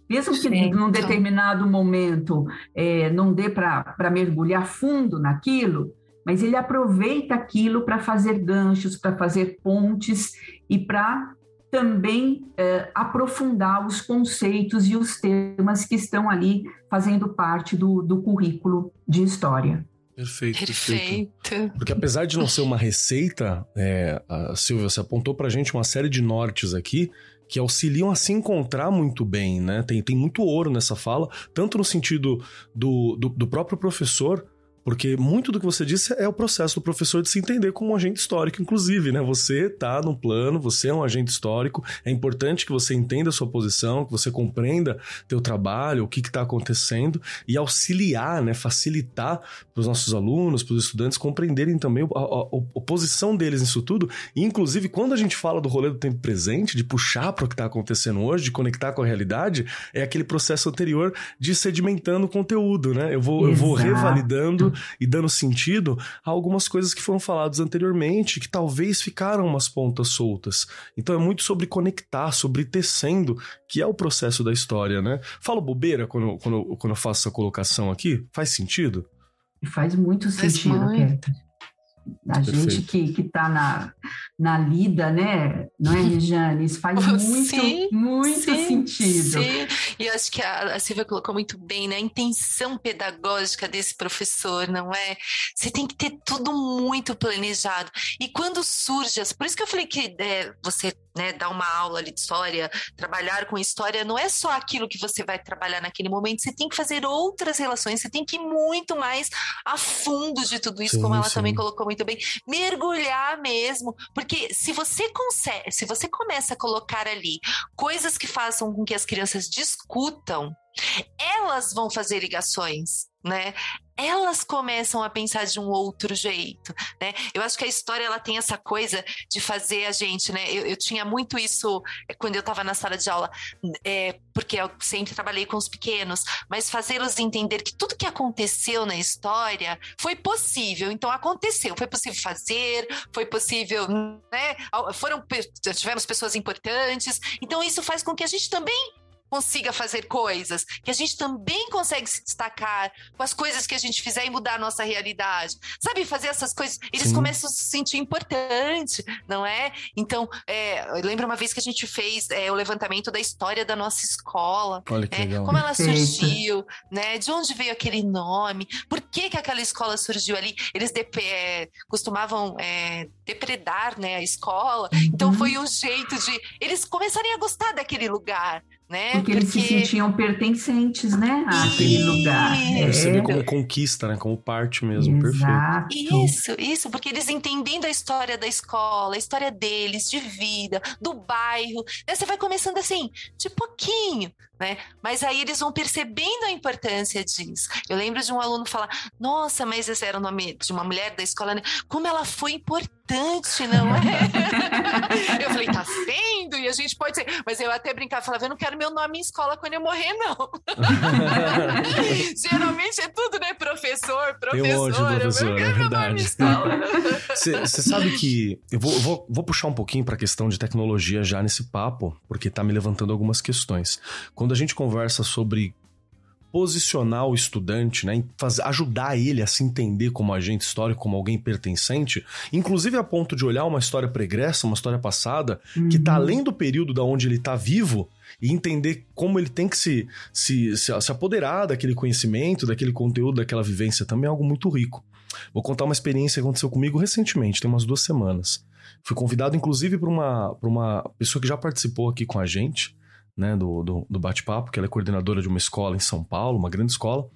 Mesmo que Sim, num determinado momento é, não dê para mergulhar fundo naquilo, mas ele aproveita aquilo para fazer ganchos, para fazer pontes e para também é, aprofundar os conceitos e os temas que estão ali fazendo parte do, do currículo de história. Perfeito, perfeito. perfeito. Porque apesar de não ser uma receita, é, a Silvia, você apontou pra gente uma série de nortes aqui que auxiliam a se encontrar muito bem, né? Tem, tem muito ouro nessa fala, tanto no sentido do, do, do próprio professor porque muito do que você disse é o processo do professor de se entender como um agente histórico, inclusive, né? Você está no plano, você é um agente histórico, é importante que você entenda a sua posição, que você compreenda teu trabalho, o que está acontecendo e auxiliar, né? Facilitar para os nossos alunos, para os estudantes compreenderem também a, a, a, posição deles nisso tudo. E, inclusive, quando a gente fala do rolê do tempo presente, de puxar para o que está acontecendo hoje, de conectar com a realidade, é aquele processo anterior de sedimentando o conteúdo, né? Eu vou, eu vou revalidando e dando sentido a algumas coisas que foram faladas anteriormente, que talvez ficaram umas pontas soltas. Então é muito sobre conectar, sobre tecendo, que é o processo da história, né? Falo bobeira quando, quando, quando eu faço essa colocação aqui? Faz sentido? Faz muito sentido, Peter. A Perfeito. gente que está na, na lida, né? Não é, Regiane? Isso faz [laughs] muito, sim, muito sim, sentido. Sim, e acho que a, a Silvia colocou muito bem, né? A intenção pedagógica desse professor, não é? Você tem que ter tudo muito planejado. E quando surge, por isso que eu falei que é, você né, dar uma aula de história, trabalhar com história, não é só aquilo que você vai trabalhar naquele momento, você tem que fazer outras relações, você tem que ir muito mais a fundo de tudo isso, sim, como ela sim. também colocou muito bem, mergulhar mesmo, porque se você consegue, se você começa a colocar ali coisas que façam com que as crianças discutam, elas vão fazer ligações, né? Elas começam a pensar de um outro jeito, né? Eu acho que a história ela tem essa coisa de fazer a gente, né? Eu, eu tinha muito isso eh, quando eu estava na sala de aula, é, porque eu sempre trabalhei com os pequenos, mas fazê-los entender que tudo que aconteceu na história foi possível. Então aconteceu, foi possível fazer, foi possível, né? Foram tivemos pessoas importantes. Então isso faz com que a gente também consiga fazer coisas, que a gente também consegue se destacar com as coisas que a gente fizer e mudar a nossa realidade. Sabe, fazer essas coisas, eles Sim. começam a se sentir importante, não é? Então, é, eu lembro uma vez que a gente fez é, o levantamento da história da nossa escola, Olha que né? legal. como ela surgiu, né? De onde veio aquele nome, por que, que aquela escola surgiu ali? Eles de, é, costumavam é, depredar né, a escola, então uhum. foi um jeito de eles começarem a gostar daquele lugar, né? Porque, Porque, eles se sentiam pertencentes, né? Àquele lugar. É. Você vê como conquista, né? Como parte mesmo, Exato. perfeito. Isso, isso, porque eles entendendo a história da escola, a história deles, de vida, do bairro, né? você vai começando assim, de pouquinho, né? Mas aí eles vão percebendo a importância disso. Eu lembro de um aluno falar: Nossa, mas esse era o nome de uma mulher da escola, né? Como ela foi importante importante, não é? [laughs] eu falei, tá vendo? E a gente pode ser. Mas eu até brincava, falava, eu não quero meu nome em escola quando eu morrer, não. [laughs] Geralmente é tudo, né? Professor, professor. Tem um monte de professor, é verdade. Você [laughs] sabe que. Eu vou, vou, vou puxar um pouquinho para a questão de tecnologia já nesse papo, porque tá me levantando algumas questões. Quando a gente conversa sobre posicionar o estudante, né, fazer, ajudar ele a se entender como agente histórico, como alguém pertencente, inclusive a ponto de olhar uma história pregressa, uma história passada, uhum. que está além do período da onde ele está vivo, e entender como ele tem que se, se, se, se apoderar daquele conhecimento, daquele conteúdo, daquela vivência, também é algo muito rico. Vou contar uma experiência que aconteceu comigo recentemente, tem umas duas semanas. Fui convidado, inclusive, por uma, uma pessoa que já participou aqui com a gente, né, do, do, do bate-papo, que ela é coordenadora de uma escola em São Paulo, uma grande escola,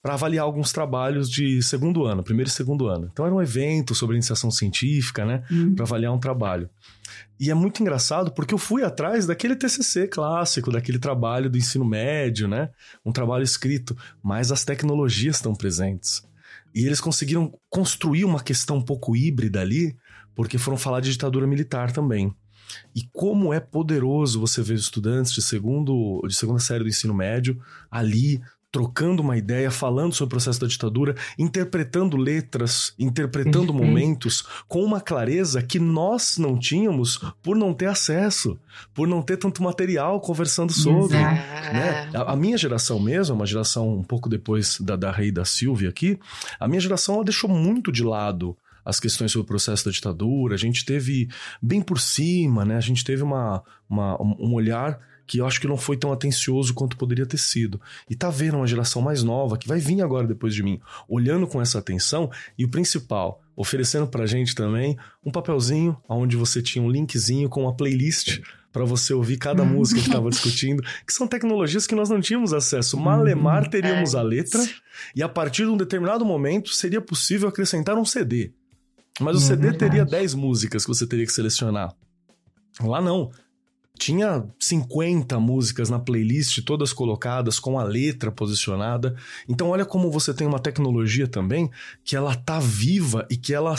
para avaliar alguns trabalhos de segundo ano, primeiro e segundo ano. Então era um evento sobre iniciação científica, né, uhum. para avaliar um trabalho. E é muito engraçado porque eu fui atrás daquele TCC clássico, daquele trabalho do ensino médio, né, um trabalho escrito, mas as tecnologias estão presentes. E eles conseguiram construir uma questão um pouco híbrida ali, porque foram falar de ditadura militar também. E como é poderoso você ver estudantes de segundo de segunda série do ensino médio ali trocando uma ideia, falando sobre o processo da ditadura, interpretando letras, interpretando Perfeito. momentos com uma clareza que nós não tínhamos por não ter acesso, por não ter tanto material conversando sobre. Né? A, a, minha geração mesmo, uma geração um pouco depois da, da Rei da Silvia aqui, a minha geração ela deixou muito de lado as questões sobre o processo da ditadura, a gente teve bem por cima, né? A gente teve uma, uma, um olhar que eu acho que não foi tão atencioso quanto poderia ter sido. E tá vendo uma geração mais nova, que vai vir agora depois de mim, olhando com essa atenção e o principal, oferecendo pra gente também um papelzinho onde você tinha um linkzinho com uma playlist para você ouvir cada música que estava discutindo, que são tecnologias que nós não tínhamos acesso. Malemar teríamos a letra e a partir de um determinado momento seria possível acrescentar um CD. Mas o é CD verdade. teria 10 músicas que você teria que selecionar. Lá não. Tinha 50 músicas na playlist, todas colocadas, com a letra posicionada. Então, olha como você tem uma tecnologia também que ela tá viva e que ela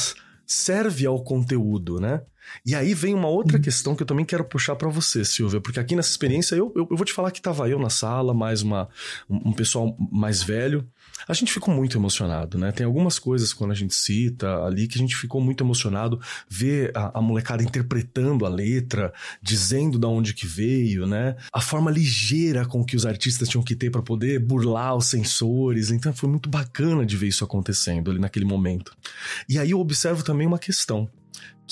serve ao conteúdo, né? E aí vem uma outra uhum. questão que eu também quero puxar para você, Silvia, porque aqui nessa experiência eu, eu, eu, vou te falar que tava eu na sala, mais uma, um, um pessoal mais velho, a gente ficou muito emocionado, né? Tem algumas coisas quando a gente cita ali que a gente ficou muito emocionado ver a, a molecada interpretando a letra, dizendo da onde que veio, né? A forma ligeira com que os artistas tinham que ter para poder burlar os sensores. Então foi muito bacana de ver isso acontecendo ali naquele momento. E aí eu observo também uma questão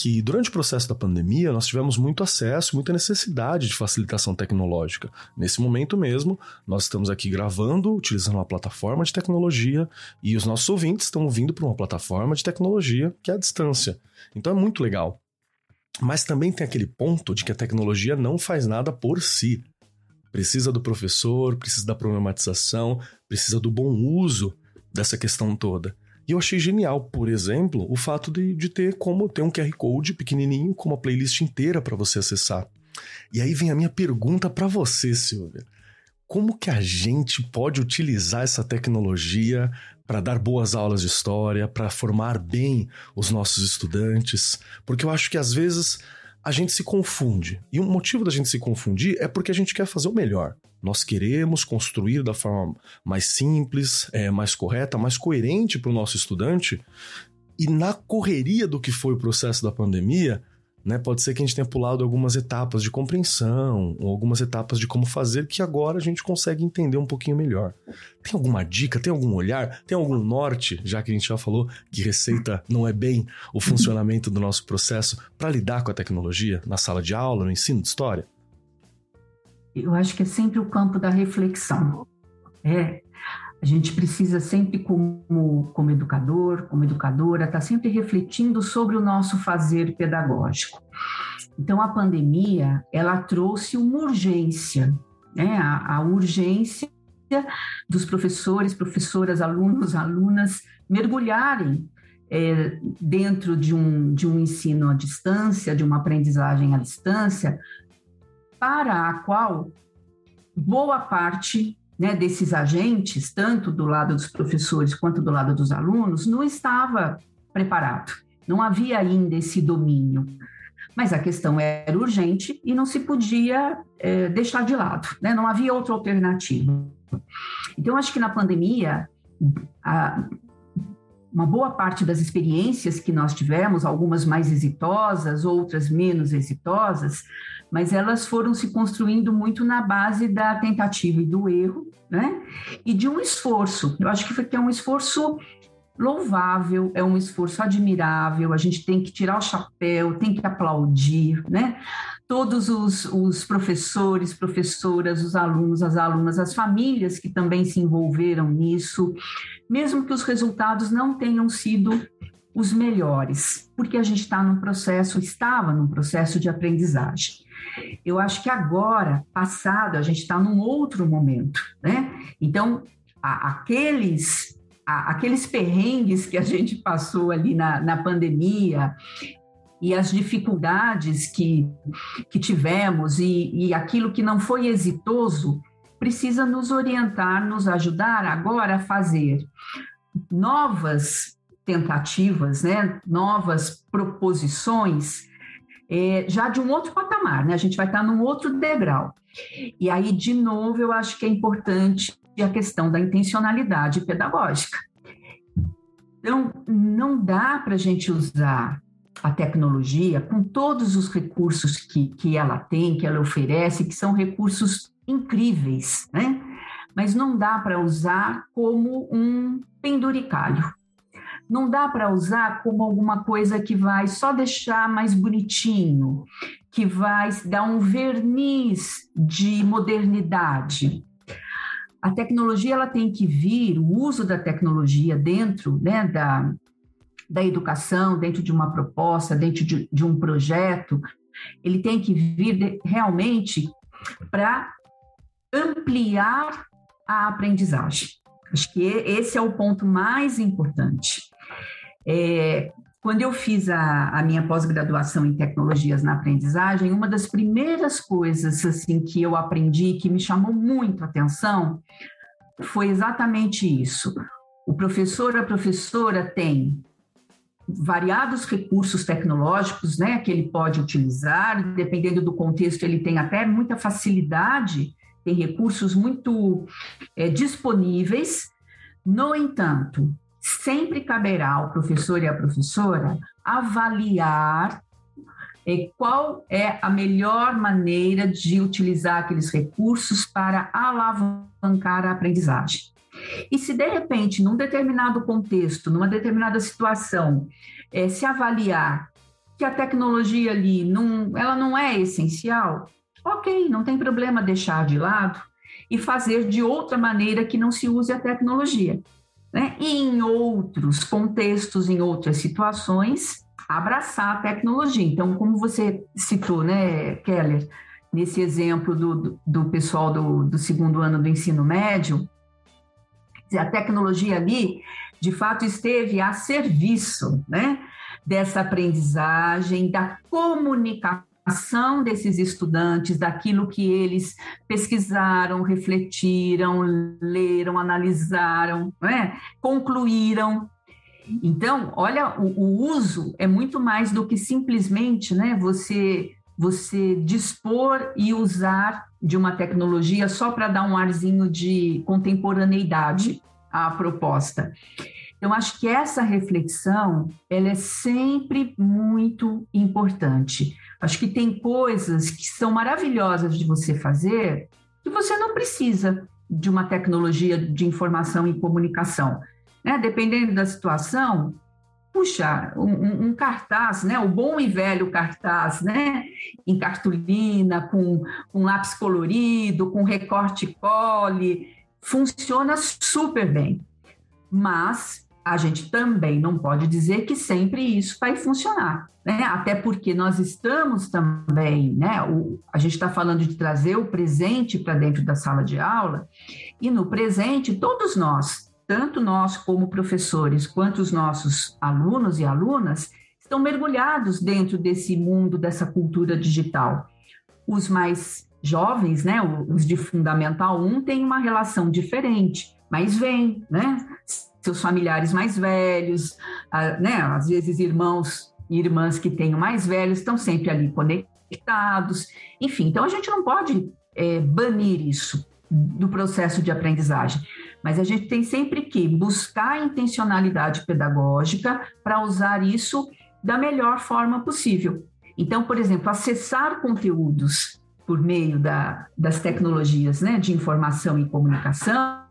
que durante o processo da pandemia nós tivemos muito acesso, muita necessidade de facilitação tecnológica. Nesse momento mesmo, nós estamos aqui gravando, utilizando uma plataforma de tecnologia e os nossos ouvintes estão ouvindo por uma plataforma de tecnologia que é a distância. Então é muito legal. Mas também tem aquele ponto de que a tecnologia não faz nada por si. Precisa do professor, precisa da problematização, precisa do bom uso dessa questão toda. E eu achei genial, por exemplo, o fato de, de ter como ter um QR Code pequenininho com uma playlist inteira para você acessar. E aí vem a minha pergunta para você, Silvia. Como que a gente pode utilizar essa tecnologia para dar boas aulas de história, para formar bem os nossos estudantes? Porque eu acho que às vezes a gente se confunde. E o motivo da gente se confundir é porque a gente quer fazer o melhor. Nós queremos construir da forma mais simples, é, mais correta, mais coerente para o nosso estudante. E na correria do que foi o processo da pandemia, né, pode ser que a gente tenha pulado algumas etapas de compreensão, ou algumas etapas de como fazer, que agora a gente consegue entender um pouquinho melhor. Tem alguma dica, tem algum olhar, tem algum norte, já que a gente já falou que receita não é bem o funcionamento do nosso processo para lidar com a tecnologia na sala de aula, no ensino de história? eu acho que é sempre o campo da reflexão. É, a gente precisa sempre, como, como educador, como educadora, estar tá sempre refletindo sobre o nosso fazer pedagógico. Então, a pandemia, ela trouxe uma urgência, né? a, a urgência dos professores, professoras, alunos, alunas mergulharem é, dentro de um, de um ensino à distância, de uma aprendizagem à distância, para a qual boa parte né, desses agentes, tanto do lado dos professores quanto do lado dos alunos, não estava preparado. não havia ainda esse domínio. Mas a questão era urgente e não se podia é, deixar de lado, né? não havia outra alternativa. Então, acho que na pandemia, a, uma boa parte das experiências que nós tivemos, algumas mais exitosas, outras menos exitosas, mas elas foram se construindo muito na base da tentativa e do erro, né? E de um esforço. Eu acho que é um esforço louvável, é um esforço admirável, a gente tem que tirar o chapéu, tem que aplaudir, né? Todos os, os professores, professoras, os alunos, as alunas, as famílias que também se envolveram nisso, mesmo que os resultados não tenham sido os melhores, porque a gente está num processo, estava num processo de aprendizagem. Eu acho que agora, passado, a gente está num outro momento, né? Então, a, aqueles aqueles perrengues que a gente passou ali na, na pandemia e as dificuldades que, que tivemos e, e aquilo que não foi exitoso precisa nos orientar, nos ajudar agora a fazer novas tentativas, né, novas proposições, é, já de um outro patamar, né? A gente vai estar num outro degrau. E aí, de novo, eu acho que é importante a questão da intencionalidade pedagógica. Então, não dá para a gente usar a tecnologia com todos os recursos que, que ela tem, que ela oferece, que são recursos incríveis, né? Mas não dá para usar como um penduricalho. Não dá para usar como alguma coisa que vai só deixar mais bonitinho, que vai dar um verniz de modernidade a tecnologia ela tem que vir, o uso da tecnologia dentro né, da, da educação, dentro de uma proposta, dentro de, de um projeto, ele tem que vir de, realmente para ampliar a aprendizagem. Acho que esse é o ponto mais importante. É, quando eu fiz a, a minha pós-graduação em tecnologias na aprendizagem, uma das primeiras coisas assim que eu aprendi que me chamou muito a atenção foi exatamente isso. O professor, a professora tem variados recursos tecnológicos, né, que ele pode utilizar, dependendo do contexto, ele tem até muita facilidade, tem recursos muito é, disponíveis. No entanto, sempre caberá ao professor e à professora avaliar é, qual é a melhor maneira de utilizar aqueles recursos para alavancar a aprendizagem. E se de repente, num determinado contexto, numa determinada situação, é, se avaliar que a tecnologia ali não, ela não é essencial, ok, não tem problema deixar de lado e fazer de outra maneira que não se use a tecnologia. Né? E em outros contextos, em outras situações, abraçar a tecnologia. Então, como você citou, né, Keller, nesse exemplo do, do pessoal do, do segundo ano do ensino médio, a tecnologia ali, de fato, esteve a serviço né, dessa aprendizagem, da comunicação ação desses estudantes, daquilo que eles pesquisaram, refletiram, leram, analisaram, é? concluíram. Então, olha, o, o, uso é muito mais do que simplesmente né, você, você dispor e usar de uma tecnologia só para dar um arzinho de contemporaneidade à proposta. Então, acho que essa reflexão ela é sempre muito importante. Acho que tem coisas que são maravilhosas de você fazer que você não precisa de uma tecnologia de informação e comunicação. Né? Dependendo da situação, puxa, um, um, cartaz, né? O bom e velho cartaz, né? Em cartolina, com, com lápis colorido, com recorte cole, funciona super bem. Mas a gente também não pode dizer que sempre isso vai funcionar, né? Até porque nós estamos também, né? O, a gente está falando de trazer o presente para dentro da sala de aula, e no presente, todos nós, tanto nós como professores, quanto os nossos alunos e alunas, estão mergulhados dentro desse mundo, dessa cultura digital. Os mais jovens, né? Os de Fundamental 1 têm uma relação diferente, mas vem, né? Seus familiares mais velhos, né? Às vezes irmãos e irmãs que tenham mais velhos estão sempre ali conectados. Enfim, então a gente não pode é, banir isso do processo de aprendizagem, mas a gente tem sempre que buscar a intencionalidade pedagógica para usar isso da melhor forma possível. Então, por exemplo, acessar conteúdos por meio da, das tecnologias né, de informação e comunicação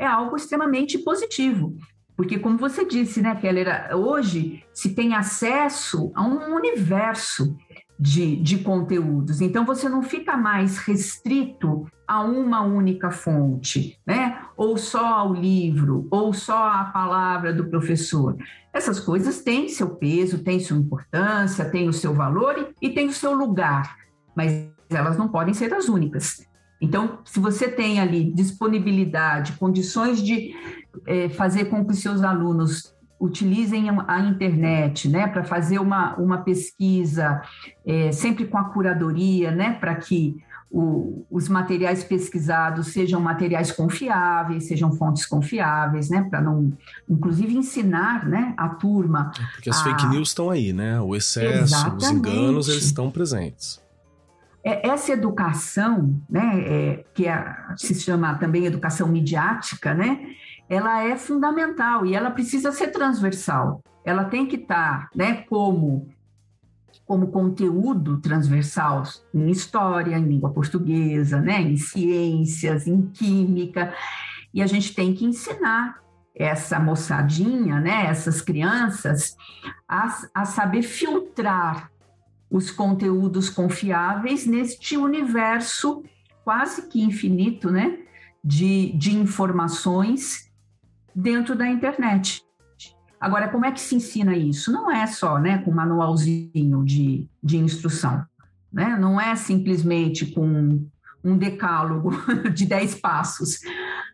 é algo extremamente positivo. Porque, como você disse, né, Keller, hoje se tem acesso a um universo de, de conteúdos. Então, você não fica mais restrito a uma única fonte, né? Ou só ao livro, ou só à palavra do professor. Essas coisas têm seu peso, têm sua importância, têm o seu valor e, e têm o seu lugar, mas elas não podem ser as únicas. Então, se você tem ali disponibilidade, condições de é, fazer com que os seus alunos utilizem a internet, né, para fazer uma, uma pesquisa, é, sempre com a curadoria, né, para que o, os materiais pesquisados sejam materiais confiáveis, sejam fontes confiáveis, né, para não, inclusive ensinar, né, a turma. Porque as a... fake news estão aí, né, o excesso, Exatamente. os enganos, eles estão presentes. É, essa educação, né, é, que é, se chama também educação midiática, né, ela é fundamental e ela precisa ser transversal. Ela tem que estar, né, como como conteúdo transversal em história, em língua portuguesa, né, em ciências, em química, e a gente tem que ensinar essa moçadinha, né, essas crianças, a, a saber filtrar os conteúdos confiáveis neste universo quase que infinito, né, de, de informações dentro da internet. Agora, como é que se ensina isso? Não é só né, com manualzinho de, de instrução, né? não é simplesmente com um decálogo [laughs] de 10 passos.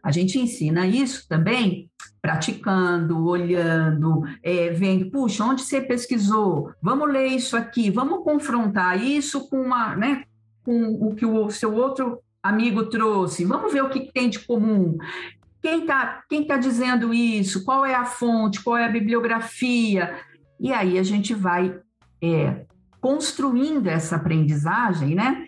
A gente ensina isso também praticando, olhando, é, vendo, puxa, onde você pesquisou? Vamos ler isso aqui, vamos confrontar isso com, uma, né, com o que o seu outro amigo trouxe, vamos ver o que tem de comum. Quem está quem tá dizendo isso? Qual é a fonte? Qual é a bibliografia? E aí a gente vai é, construindo essa aprendizagem, né?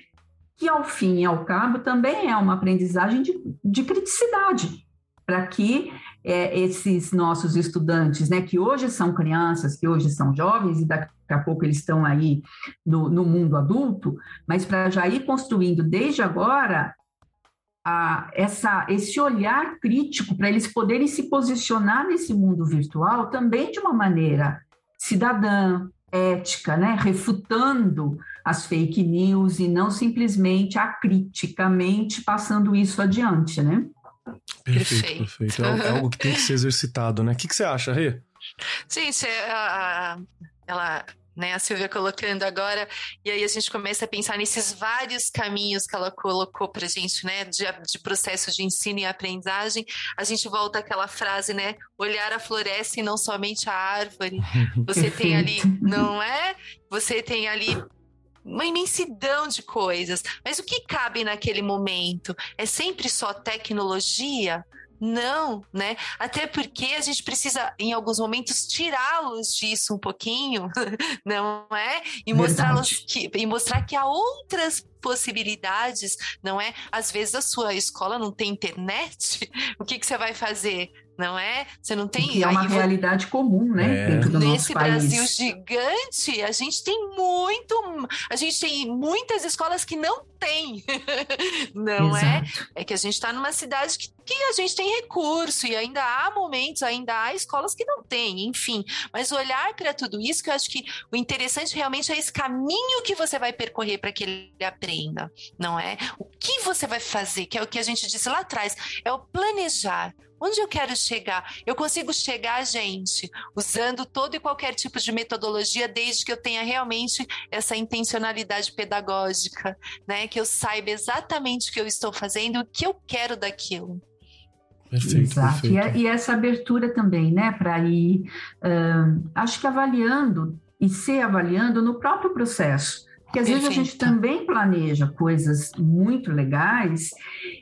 Que ao fim e ao cabo também é uma aprendizagem de, de criticidade, para que é, esses nossos estudantes, né, que hoje são crianças, que hoje são jovens e daqui a pouco eles estão aí no, no mundo adulto, mas para já ir construindo desde agora a, essa, esse olhar crítico para eles poderem se posicionar nesse mundo virtual também de uma maneira cidadã, ética, né? refutando as fake news e não simplesmente acriticamente passando isso adiante, né? Perfeito, perfeito. É, é algo que tem que ser [laughs] exercitado, né? O que, que você acha, Rê? Sim, ela né? A Silvia colocando agora, e aí a gente começa a pensar nesses vários caminhos que ela colocou para a gente, né? De, de, processo de ensino e aprendizagem. A gente volta àquela frase, né? Olhar a floresta e não somente a árvore. [laughs] Você tem ali, não é? Você tem ali uma imensidão de coisas. Mas o que cabe naquele momento? É sempre só tecnologia? Não, né? Até porque a gente precisa, em alguns momentos, tirá-los disso um pouquinho, [laughs] não é? E mostrar-los que e mostrar que há outras possibilidades, não é? Às vezes a sua escola não tem internet, [laughs] o que, que você vai fazer? Não é? Você não tem. Que é uma realidade comum, né? É. Dentro do Nesse nosso país. Brasil gigante, a gente tem muito, a gente tem muitas escolas que não tem, [laughs] não é? Exato. é? É que a gente está numa cidade que, que a gente tem recurso e ainda há momentos, ainda há escolas que não têm, enfim. Mas olhar para tudo isso, que eu acho que o interessante realmente é esse caminho que você vai percorrer para que ele aprenda, não é? O que você vai fazer, que é o que a gente disse lá atrás, é o planejar Onde eu quero chegar? Eu consigo chegar, gente, usando todo e qualquer tipo de metodologia, desde que eu tenha realmente essa intencionalidade pedagógica, né? Que eu saiba exatamente o que eu estou fazendo e o que eu quero daquilo. Perfeito, Exato. Perfeito. E, e, essa abertura também, né, para ir, uh, acho que avaliando e se avaliando no próprio processo Porque às Perfeito. vezes a gente também planeja coisas muito legais,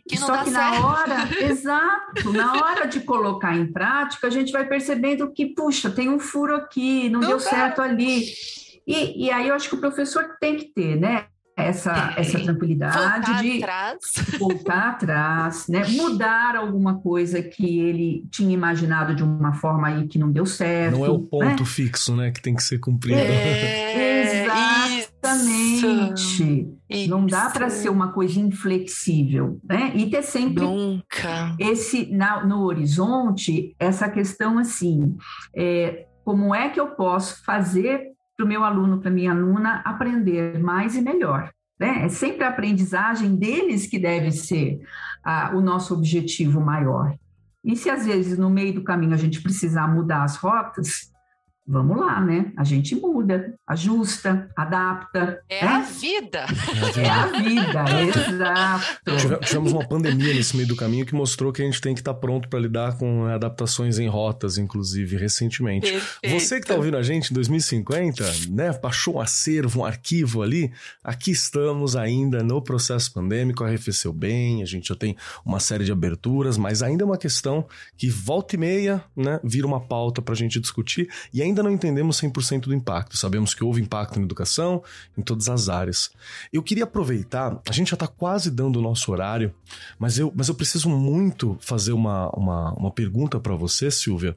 que só que na certo. hora, [laughs] exato, na hora de colocar em prática, a gente vai percebendo que, puxa, tem um furo aqui, não, não deu certo ali. E, e aí eu acho que o professor tem que ter, né? essa, essa tranquilidade voltar de atrás. [laughs] voltar atrás, né? mudar alguma coisa que ele tinha imaginado de uma forma aí que não deu certo. Não é o ponto né? fixo, né, que tem que ser cumprido. É, [laughs] exatamente. Isso. Não dá para ser uma coisa inflexível, né? E ter sempre Nunca. esse na, no horizonte essa questão assim, é, como é que eu posso fazer para o meu aluno, para a minha aluna aprender mais e melhor. Né? É sempre a aprendizagem deles que deve ser ah, o nosso objetivo maior. E se às vezes no meio do caminho a gente precisar mudar as rotas, vamos lá, né? A gente muda, ajusta, adapta. É né? a vida. É a vida, [laughs] exato. Tivemos uma pandemia nesse meio do caminho que mostrou que a gente tem que estar pronto para lidar com adaptações em rotas, inclusive, recentemente. Perfeito. Você que está ouvindo a gente em 2050, né? Baixou um acervo, um arquivo ali. Aqui estamos ainda no processo pandêmico, arrefeceu bem, a gente já tem uma série de aberturas, mas ainda é uma questão que volta e meia, né? Vira uma pauta para a gente discutir e ainda ainda não entendemos 100% do impacto. Sabemos que houve impacto na educação, em todas as áreas. Eu queria aproveitar, a gente já está quase dando o nosso horário, mas eu, mas eu preciso muito fazer uma, uma, uma pergunta para você, Silvia,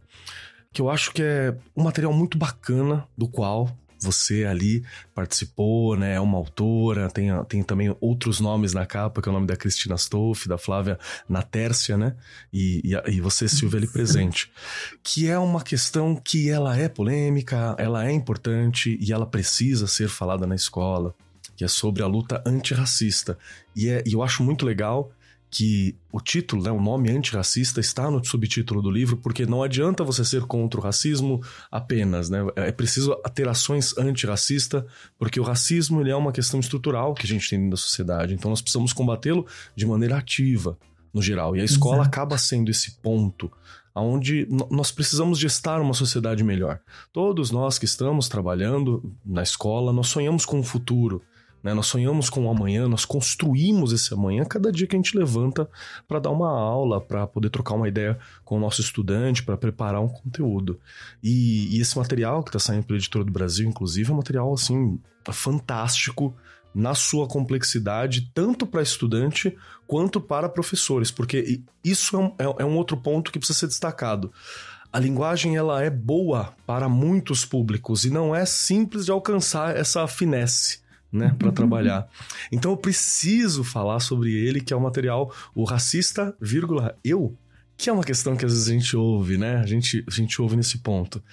que eu acho que é um material muito bacana, do qual você ali participou, né? É uma autora, tem, tem também outros nomes na capa, que é o nome da Cristina Stoff, da Flávia Natércia, né? E, e, e você, Silvia, ali presente. [laughs] Que é uma questão que ela é polêmica, ela é importante e ela precisa ser falada na escola, que é sobre a luta antirracista. E, é, e eu acho muito legal que o título, né, o nome antirracista, está no subtítulo do livro, porque não adianta você ser contra o racismo apenas, né? É preciso ter ações antirracista, porque o racismo ele é uma questão estrutural que a gente tem na sociedade. Então nós precisamos combatê-lo de maneira ativa, no geral. E a escola Exato. acaba sendo esse ponto onde nós precisamos gestar uma sociedade melhor. Todos nós que estamos trabalhando na escola, nós sonhamos com o futuro. Né? Nós sonhamos com o amanhã, nós construímos esse amanhã cada dia que a gente levanta para dar uma aula, para poder trocar uma ideia com o nosso estudante, para preparar um conteúdo. E, e esse material que está saindo pela Editora do Brasil, inclusive, é um material assim fantástico na sua complexidade, tanto para estudante quanto para professores, porque isso é um, é, é um outro ponto que precisa ser destacado. A linguagem ela é boa para muitos públicos e não é simples de alcançar essa finesse né, para trabalhar. Então eu preciso falar sobre ele, que é o material o racista, vírgula, eu, que é uma questão que às vezes a gente ouve, né? A gente, a gente ouve nesse ponto.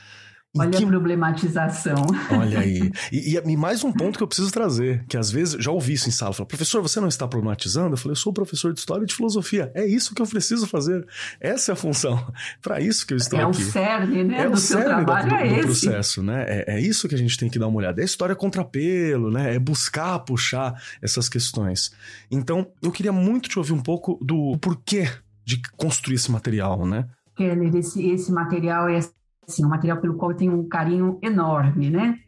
Olha que... a problematização. Olha aí. [laughs] E, e, mais um ponto que eu preciso trazer, que às vezes, já ouvi isso em sala, professor, você não está problematizando? Eu falei, eu sou professor de História e de Filosofia. É isso que eu preciso fazer. Essa é a função. [laughs] Para isso que eu estou é aqui. É o cerne, né? É do o cerne do, é do processo, né? É, é, isso que a gente tem que dar uma olhada. É história contrapelo, né? É buscar puxar essas questões. Então, eu queria muito te ouvir um pouco do porquê de construir esse material, né? Keller, esse, esse material é assim, um material pelo qual eu tenho um carinho enorme, né?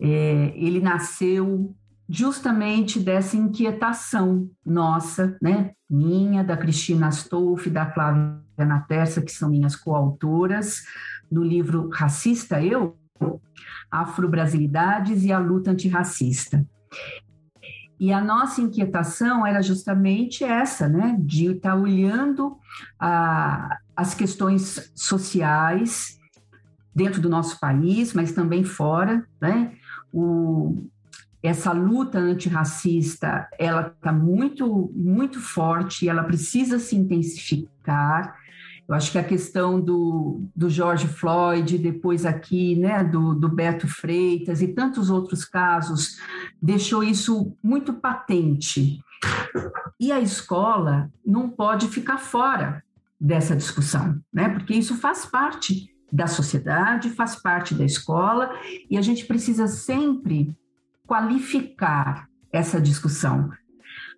É, ele nasceu justamente dessa inquietação nossa, né? Minha, da Cristina Astolfi, da Flávia Naterça, que são minhas coautoras, no livro Racista Eu, Afro-Brasilidades e a Luta Antirracista. E a nossa inquietação era justamente essa, né? De estar olhando a, as questões sociais dentro do nosso país, mas também fora, né? O, essa luta antirracista, ela está muito, muito forte, ela precisa se intensificar. Eu acho que a questão do, do George Floyd, depois aqui, né, do, do Beto Freitas e tantos outros casos, deixou isso muito patente. E a escola não pode ficar fora dessa discussão, né, porque isso faz parte da sociedade, faz parte da escola e a gente precisa sempre qualificar essa discussão,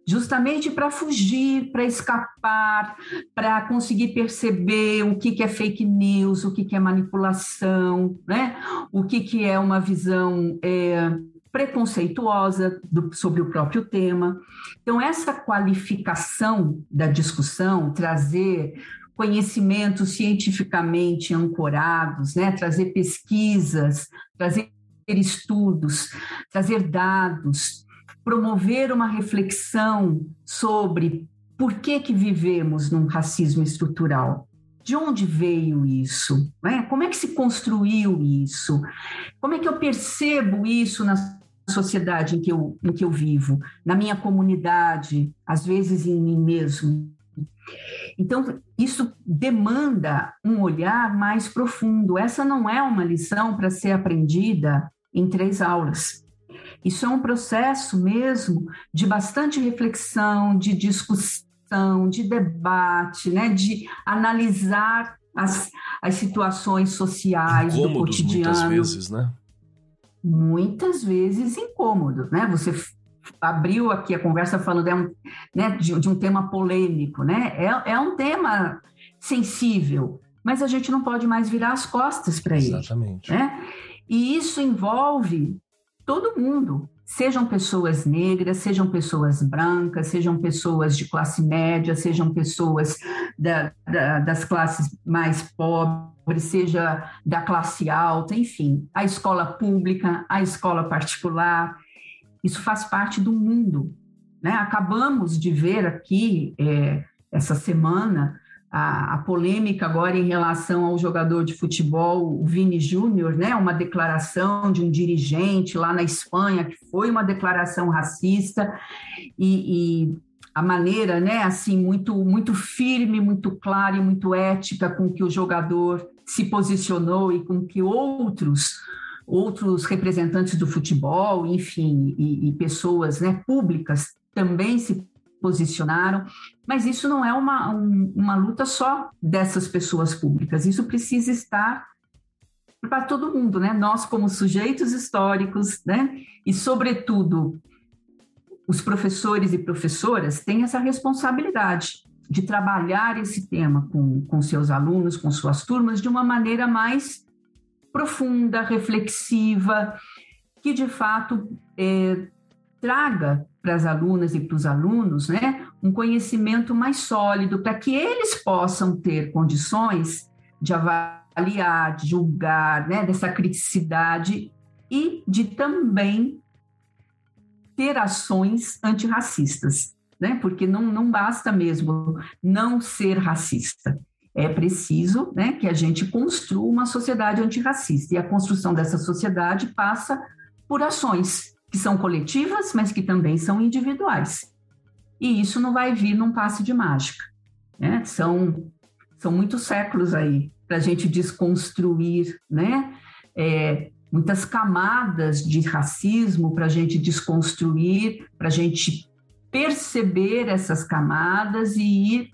justamente para fugir, para escapar, para conseguir perceber o que, que é fake news, o que, que é manipulação, né? o que, que é uma visão é, preconceituosa do, sobre o próprio tema. Então, essa qualificação da discussão, trazer conhecimentos cientificamente ancorados, né? trazer pesquisas, trazer estudos, trazer dados, promover uma reflexão sobre por que, que vivemos num racismo estrutural. De onde veio isso? Né? Como é que se construiu isso? Como é que eu percebo isso na sociedade em que, eu, em que eu vivo, na minha comunidade, às vezes em mim mesmo? Então, isso demanda um olhar mais profundo. Essa não é uma lição para ser aprendida em três aulas. Isso é um processo mesmo de bastante reflexão, de discussão, de debate, né? de analisar as, as situações sociais Incômodos, do cotidiano. Muitas vezes, né? Muitas vezes incômodo, né? Você abriu aqui a conversa falando de um, né, de, de um tema polêmico, né? É, é um tema sensível, mas a gente não pode mais virar as costas para ele. Exatamente. Né? E isso envolve todo mundo, sejam pessoas negras, sejam pessoas brancas, sejam pessoas de classe média, sejam pessoas da, da, das classes mais pobres, seja da classe alta, enfim, a escola pública, a escola particular, isso faz parte do mundo. Né? Acabamos de ver aqui, é, essa semana, a, a, polêmica agora em relação ao jogador de futebol, o Vini Júnior, né? Uma declaração de um dirigente lá na Espanha que foi uma declaração racista e, e a maneira, né? Assim muito muito firme, muito clara e muito ética com que o jogador se posicionou e com que outros outros representantes do futebol, enfim, e, e pessoas né, públicas também se posicionaram, mas isso não é uma, um, uma luta só dessas pessoas públicas, isso precisa estar para todo mundo, né? Nós, como sujeitos históricos, né? E, sobretudo, os professores e professoras têm essa responsabilidade de trabalhar esse tema com, com seus alunos, com suas turmas, de uma maneira mais profunda, reflexiva, que de fato é, traga para as alunas e para os alunos né, um conhecimento mais sólido, para que eles possam ter condições de avaliar, de julgar, né, dessa criticidade e de também ter ações antirracistas, né? Porque não, não basta mesmo não ser racista. É preciso né, que a gente construa uma sociedade antirracista. E a construção dessa sociedade passa por ações que são coletivas, mas que também são individuais. E isso não vai vir num passe de mágica. Né? São, são muitos séculos aí para a gente desconstruir né? É, muitas camadas de racismo para a gente desconstruir, para a gente perceber essas camadas e ir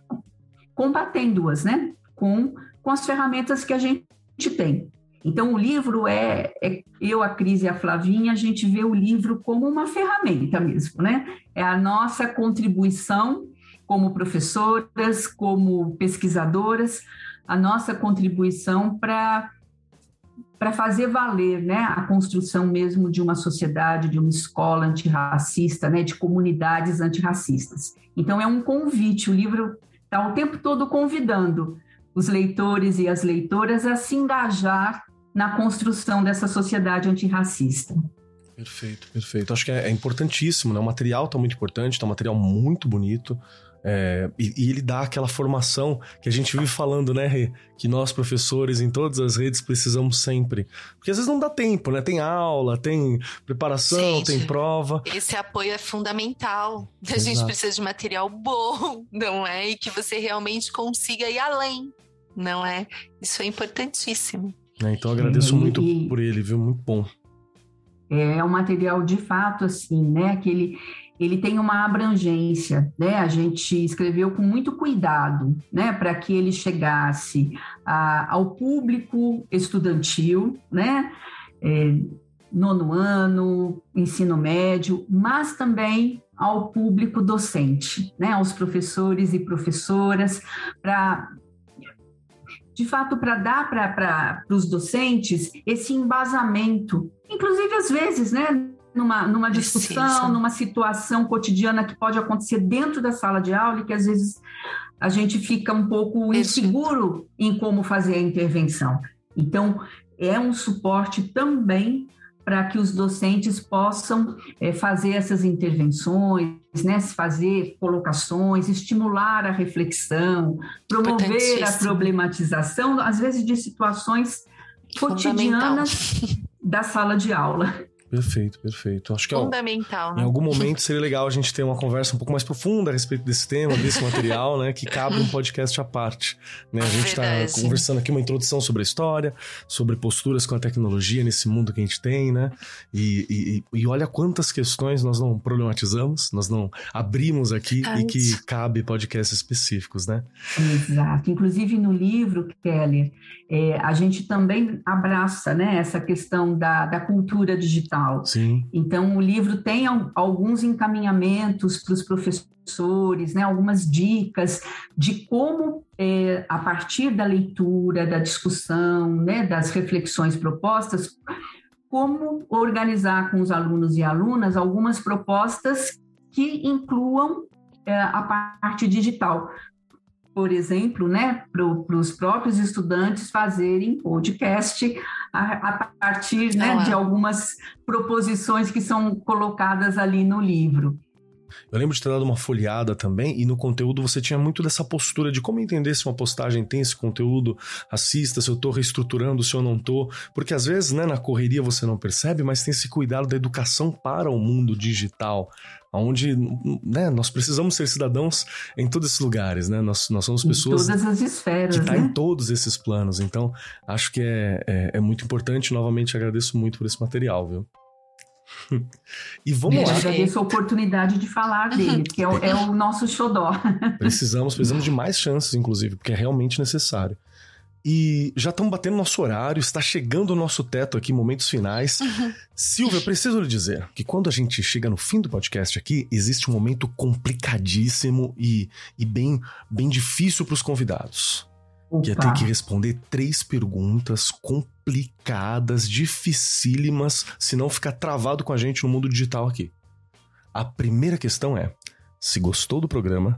combatendo-as, né? Com, com as ferramentas que a gente tem. Então, o livro é, é, eu, a Cris e a Flavinha, a gente vê o livro como uma ferramenta mesmo, né? É a nossa contribuição como professoras, como pesquisadoras, a nossa contribuição para para fazer valer né, a construção mesmo de uma sociedade, de uma escola antirracista, né, de comunidades antirracistas. Então, é um convite, o livro está o tempo todo convidando os leitores e as leitoras a se engajar na construção dessa sociedade antirracista. Perfeito, perfeito. Acho que é, é importantíssimo, né? O material está muito importante, está um material muito bonito. É, e, e, ele dá aquela formação que a gente vive falando, né, Rê? Que nós, professores, em todas as redes, precisamos sempre. Porque às vezes não dá tempo, né? Tem aula, tem preparação, gente, tem prova. Esse apoio é fundamental. A gente precisa de material bom, [laughs] não é? E que você realmente consiga ir além, não é? Isso é importantíssimo. É, então agradeço e, muito por ele, viu? Muito bom. É um material de fato, assim, né? Que ele, ele tem uma abrangência, né? A gente escreveu com muito cuidado, né? Para que ele chegasse a, ao público estudantil, né? É, nono ano, ensino médio, mas também ao público docente, né? Aos professores e professoras, para de fato, para dar para os docentes esse embasamento, inclusive às vezes, né, numa, numa discussão, numa situação cotidiana que pode acontecer dentro da sala de aula e que às vezes a gente fica um pouco inseguro em como fazer a intervenção. Então, é um suporte também para que os docentes possam é, fazer essas intervenções, né, fazer colocações, estimular a reflexão, promover a problematização, às vezes de situações cotidianas [laughs] da sala de aula. Perfeito, perfeito. Acho que fundamental. Né? Em algum momento seria legal a gente ter uma conversa um pouco mais profunda a respeito desse tema, desse material, né? Que cabe um podcast à parte. Né? A gente está conversando aqui uma introdução sobre a história, sobre posturas com a tecnologia nesse mundo que a gente tem, né? E, e, e olha quantas questões nós não problematizamos, nós não abrimos aqui e que cabe podcasts específicos, né? Exato. Inclusive no livro, Kelly, é, a gente também abraça né, essa questão da, da cultura digital. Sim. Então, o livro tem alguns encaminhamentos para os professores, né, algumas dicas de como, é, a partir da leitura, da discussão, né, das reflexões propostas, como organizar com os alunos e alunas algumas propostas que incluam é, a parte digital, por exemplo, né, para os próprios estudantes fazerem podcast a, a partir né, de algumas proposições que são colocadas ali no livro. Eu lembro de ter dado uma folheada também, e no conteúdo você tinha muito dessa postura de como entender se uma postagem tem esse conteúdo, assista, se eu estou reestruturando, se eu não estou. Porque às vezes, né, na correria você não percebe, mas tem esse cuidado da educação para o mundo digital onde né, nós precisamos ser cidadãos em todos esses lugares, né? Nós, nós somos pessoas em todas as esferas, que tá né? em todos esses planos. Então, acho que é, é, é muito importante. Novamente, agradeço muito por esse material, viu? E vamos Eu lá. agradeço a oportunidade de falar dele, que é o, é o nosso xodó. [laughs] Precisamos, precisamos de mais chances, inclusive, porque é realmente necessário. E já estamos batendo nosso horário, está chegando o nosso teto aqui, momentos finais. Uhum. Silvia, preciso lhe dizer que quando a gente chega no fim do podcast aqui, existe um momento complicadíssimo e, e bem, bem difícil para os convidados. Opa. Que é ter que responder três perguntas complicadas, dificílimas, se não ficar travado com a gente no mundo digital aqui. A primeira questão é: se gostou do programa.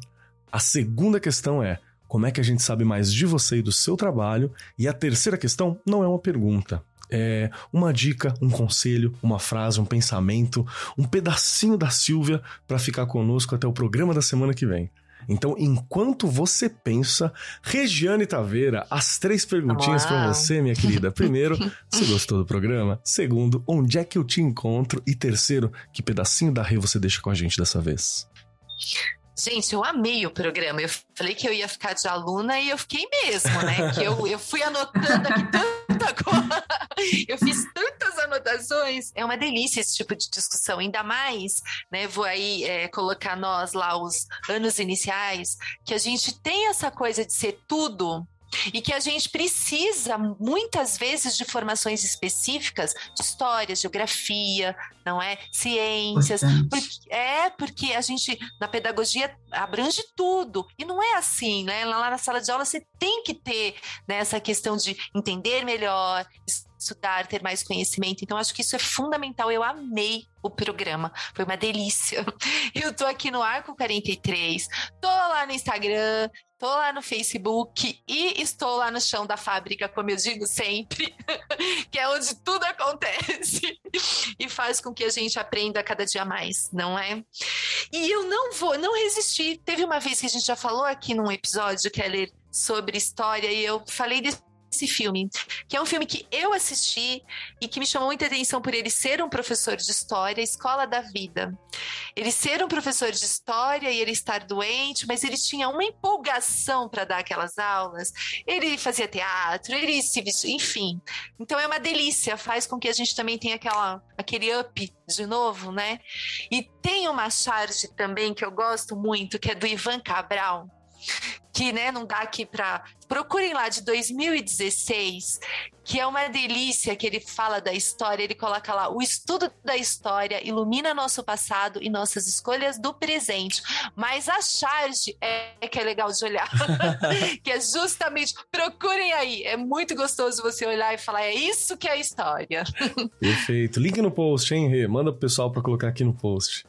A segunda questão é: como é que a gente sabe mais de você e do seu trabalho? E a terceira questão não é uma pergunta. É uma dica, um conselho, uma frase, um pensamento, um pedacinho da Silvia para ficar conosco até o programa da semana que vem. Então, enquanto você pensa, Regiane Taveira, as três perguntinhas para você, minha querida. Primeiro, [laughs] você gostou do programa? Segundo, onde é que eu te encontro? E terceiro, que pedacinho da Rê você deixa com a gente dessa vez? Gente, eu amei o programa. Eu falei que eu ia ficar de aluna e eu fiquei mesmo, né? Que eu, eu fui anotando aqui tanta coisa. Eu fiz tantas anotações. É uma delícia esse tipo de discussão, ainda mais, né? Vou aí é, colocar nós lá os anos iniciais, que a gente tem essa coisa de ser tudo e que a gente precisa muitas vezes de formações específicas de história, geografia, não é? Ciências. Porque, é porque a gente na pedagogia abrange tudo e não é assim, né? Lá na sala de aula você tem que ter né, essa questão de entender melhor, estudar, ter mais conhecimento. Então, acho que isso é fundamental. Eu amei o programa. Foi uma delícia. [laughs] Eu tô aqui no Arco 43, tô lá no Instagram, tô lá no Facebook e estou lá no chão da fábrica, como eu digo sempre, [laughs] que é onde tudo acontece [laughs] e faz com que a gente aprenda cada dia mais, não é? E eu não vou, não resisti. Teve uma vez que a gente já falou aqui num episódio, Keller, sobre história, e eu falei desse esse filme, que é um filme que eu assisti e que me chamou muita atenção por ele ser um professor de história, Escola da Vida. Ele ser um professor de história e ele estar doente, mas ele tinha uma empolgação para dar aquelas aulas. Ele fazia teatro, ele se vestia, enfim. Então é uma delícia, faz com que a gente também tenha aquela, aquele up de novo, né? E tem uma charge também que eu gosto muito, que é do Ivan Cabral que né, não dá aqui para. Procurem lá de 2016, que é uma delícia que ele fala da história, ele coloca lá, o estudo da história ilumina nosso passado e nossas escolhas do presente. Mas a charge é que é legal de olhar, [laughs] que é justamente, procurem aí, é muito gostoso você olhar e falar, é isso que é a história. Perfeito. Link no post, hein, Rê? Manda pro pessoal para colocar aqui no post.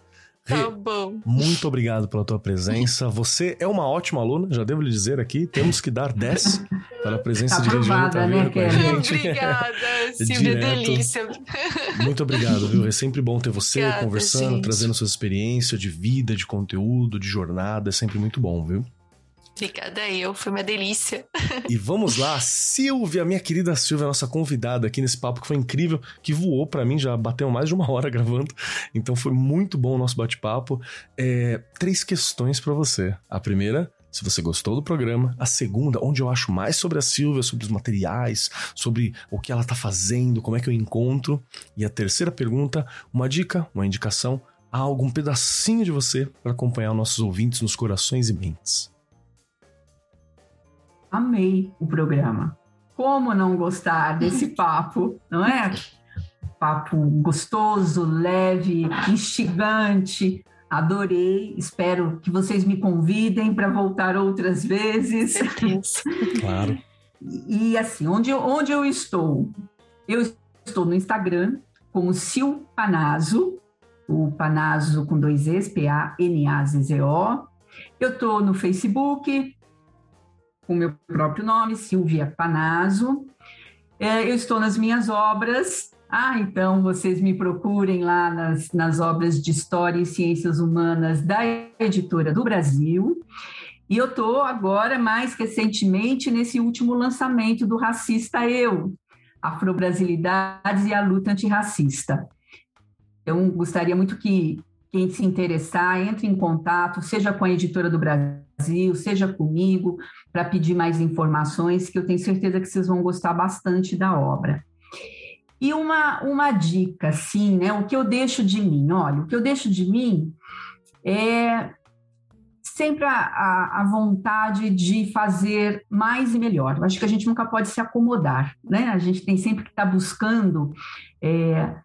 Tá bom. Muito obrigado pela tua presença. Você é uma ótima aluna, já devo lhe dizer aqui. Temos que dar 10 pela presença tá de Regina Taveira né, com a gente. Obrigada, [laughs] Silvia, delícia. Muito obrigado, viu? É sempre bom ter você Obrigada, conversando, gente. trazendo suas experiências de vida, de conteúdo, de jornada. É sempre muito bom, viu? Obrigada eu, foi uma delícia. E vamos lá, Silvia, minha querida Silvia, nossa convidada aqui nesse papo que foi incrível, que voou pra mim, já bateu mais de uma hora [laughs] gravando, então foi muito bom o nosso bate-papo. É, três questões pra você. A primeira, se você gostou do programa. A segunda, onde eu acho mais sobre a Silvia, sobre os materiais, sobre o que ela tá fazendo, como é que eu encontro. E a terceira pergunta, uma dica, uma indicação, há algum pedacinho de você para acompanhar nossos ouvintes nos corações e mentes. Amei o programa. Como não gostar desse [laughs] papo, não é? Papo gostoso, leve, instigante. Adorei. Espero que vocês me convidem para voltar outras vezes. [laughs] Claro. E assim, onde, eu- onde eu estou? Eu estou no Instagram como Sil Panazo, o Panazo com dois Es, P-A-N-A-Z-Z-O. Eu estou no Facebook com meu próprio nome, Silvia Panazo. É, eu estou nas minhas obras. Ah, então vocês me procurem lá nas, nas obras de História e Ciências Humanas da Editora do Brasil. E eu estou agora, mais recentemente, nesse último lançamento do Racista Eu, Afrobrasilidades e a Luta Antirracista. Então, gostaria muito que quem se interessar entre em contato, seja com a Editora do Brasil, seja comigo, para pedir mais informações, que eu tenho certeza que vocês vão gostar bastante da obra. E uma, uma dica, sim, né? O que eu deixo de mim? Olha, o que eu deixo de mim é sempre a, a, a vontade de fazer mais e melhor. Eu acho que a gente nunca pode se acomodar, né? A gente tem sempre que estar buscando é,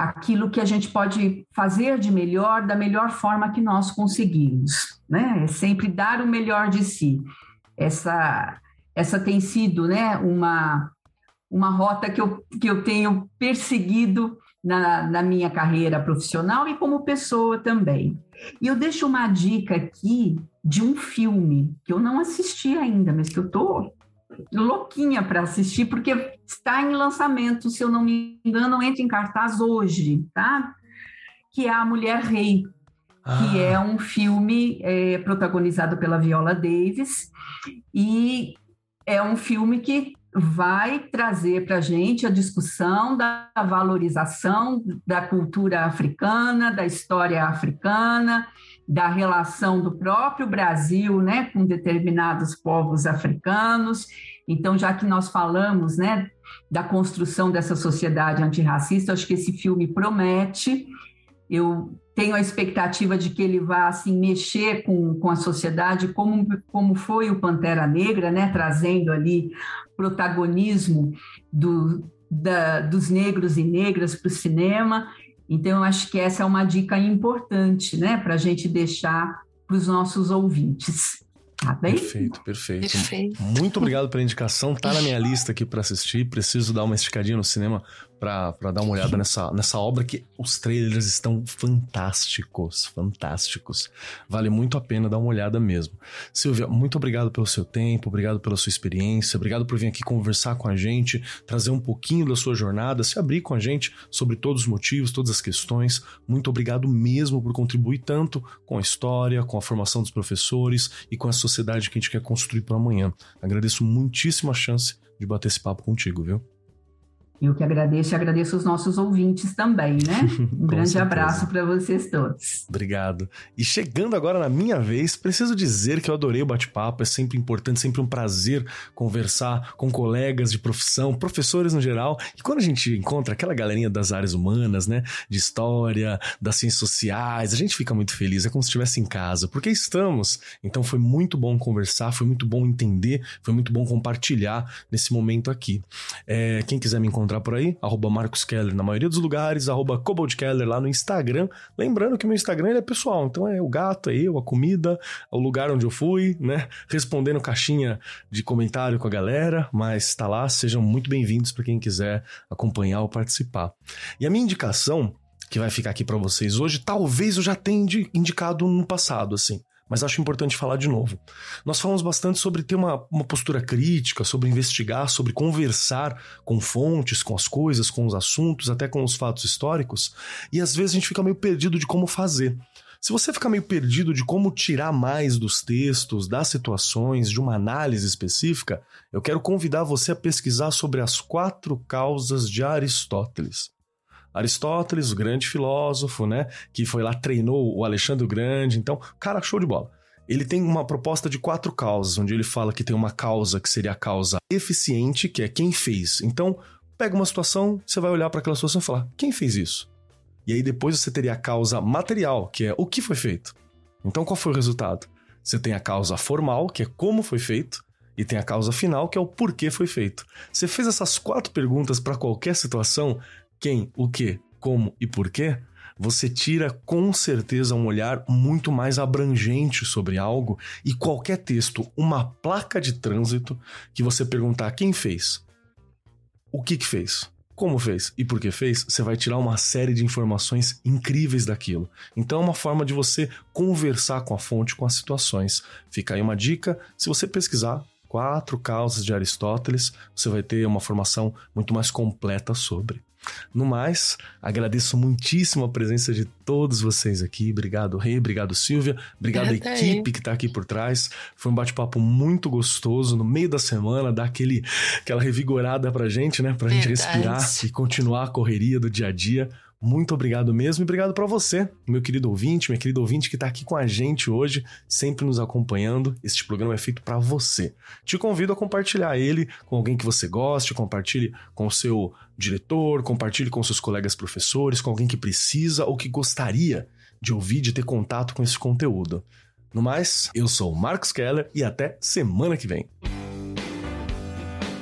aquilo que a gente pode fazer de melhor da melhor forma que nós conseguimos, né? É sempre dar o melhor de si. Essa, essa tem sido, né, uma, uma rota que eu, que eu tenho perseguido na, na minha carreira profissional e como pessoa também. E eu deixo uma dica aqui de um filme que eu não assisti ainda, mas que eu tô louquinha para assistir, porque está em lançamento, se eu não me engano, entra em cartaz hoje, tá? Que é A Mulher Rei, que é um filme é, protagonizado pela Viola Davis e é um filme que vai trazer para a gente a discussão da valorização da cultura africana, da história africana, da relação do próprio Brasil, né, com determinados povos africanos. Então, já que nós falamos, né, da construção dessa sociedade antirracista, acho que esse filme promete. Eu tenho a expectativa de que ele vá assim mexer com, com a sociedade, como, como foi o Pantera Negra, né, trazendo ali protagonismo do, da, dos negros e negras para o cinema. Então, eu acho que essa é uma dica importante, né, para a gente deixar para os nossos ouvintes. Tá bem? Perfeito, perfeito, Perfeito. Muito obrigado pela indicação. Tá na minha lista aqui para assistir. Preciso dar uma esticadinha no cinema para dar uma olhada nessa, nessa obra que os trailers estão fantásticos, fantásticos. Vale muito a pena dar uma olhada mesmo. Silvia, muito obrigado pelo seu tempo, obrigado pela sua experiência, obrigado por vir aqui conversar com a gente, trazer um pouquinho da sua jornada, se abrir com a gente sobre todos os motivos, todas as questões. Muito obrigado mesmo por contribuir tanto com a história, com a formação dos professores e com a sociedade que a gente quer construir para amanhã. Agradeço muitíssimo a chance de bater esse papo contigo, viu? Eu que agradeço e agradeço os nossos ouvintes também, né? [laughs] Um grande certeza. abraço para vocês todos. Obrigado. E chegando agora na minha vez, preciso dizer que eu adorei o bate-papo, é sempre importante, sempre um prazer conversar com colegas de profissão, professores no geral. E quando a gente encontra aquela galerinha das áreas humanas, né, de história, das ciências sociais, a gente fica muito feliz, é como se estivesse em casa, porque estamos. Então foi muito bom conversar, foi muito bom entender, foi muito bom compartilhar nesse momento aqui. É, quem quiser me encontrar encontrar por aí, arroba Marcos Keller na maioria dos lugares, arroba Cobold Keller lá no Instagram. Lembrando que meu Instagram é pessoal, então é o gato, é eu, a comida, é o lugar onde eu fui, né? Respondendo caixinha de comentário com a galera, mas tá lá, sejam muito bem-vindos para quem quiser acompanhar ou participar. E a minha indicação que vai ficar aqui para vocês hoje, talvez eu já tenha indicado no passado, assim mas acho importante falar de novo. Nós falamos bastante sobre ter uma, uma postura crítica, sobre investigar, sobre conversar com fontes, com as coisas, com os assuntos, até com os fatos históricos, e às vezes a gente fica meio perdido de como fazer. Se você ficar meio perdido de como tirar mais dos textos, das situações, de uma análise específica, eu quero convidar você a pesquisar sobre as quatro causas de Aristóteles. Aristóteles, o grande filósofo, né? Que foi lá, treinou o Alexandre o Grande. Então, cara, show de bola. Ele tem uma proposta de quatro causas, onde ele fala que tem uma causa que seria a causa eficiente, que é quem fez. Então, pega uma situação, você vai olhar para aquela situação e falar: quem fez isso? E aí depois você teria a causa material, que é o que foi feito. Então, qual foi o resultado? Você tem a causa formal, que é como foi feito, e tem a causa final, que é o porquê foi feito. Você fez essas quatro perguntas para qualquer situação, quem, o que, como e porquê, você tira com certeza um olhar muito mais abrangente sobre algo e qualquer texto, uma placa de trânsito que você perguntar quem fez, o que, que fez, como fez e por que fez, você vai tirar uma série de informações incríveis daquilo. Então é uma forma de você conversar com a fonte, com as situações. Fica aí uma dica, se você pesquisar quatro causas de Aristóteles, você vai ter uma formação muito mais completa sobre. No mais, agradeço muitíssimo a presença de todos vocês aqui. Obrigado, Rei, obrigado, Silvia, obrigado à equipe que está aqui por trás. Foi um bate-papo muito gostoso no meio da semana, dar aquele, aquela revigorada pra gente, né? Pra Verdade. gente respirar e continuar a correria do dia a dia. Muito obrigado mesmo e obrigado para você, meu querido ouvinte, minha querida ouvinte que está aqui com a gente hoje, sempre nos acompanhando. Este programa é feito para você. Te convido a compartilhar ele com alguém que você goste, compartilhe com o seu diretor, compartilhe com seus colegas professores, com alguém que precisa ou que gostaria de ouvir, de ter contato com esse conteúdo. No mais, eu sou o Marcos Keller e até semana que vem.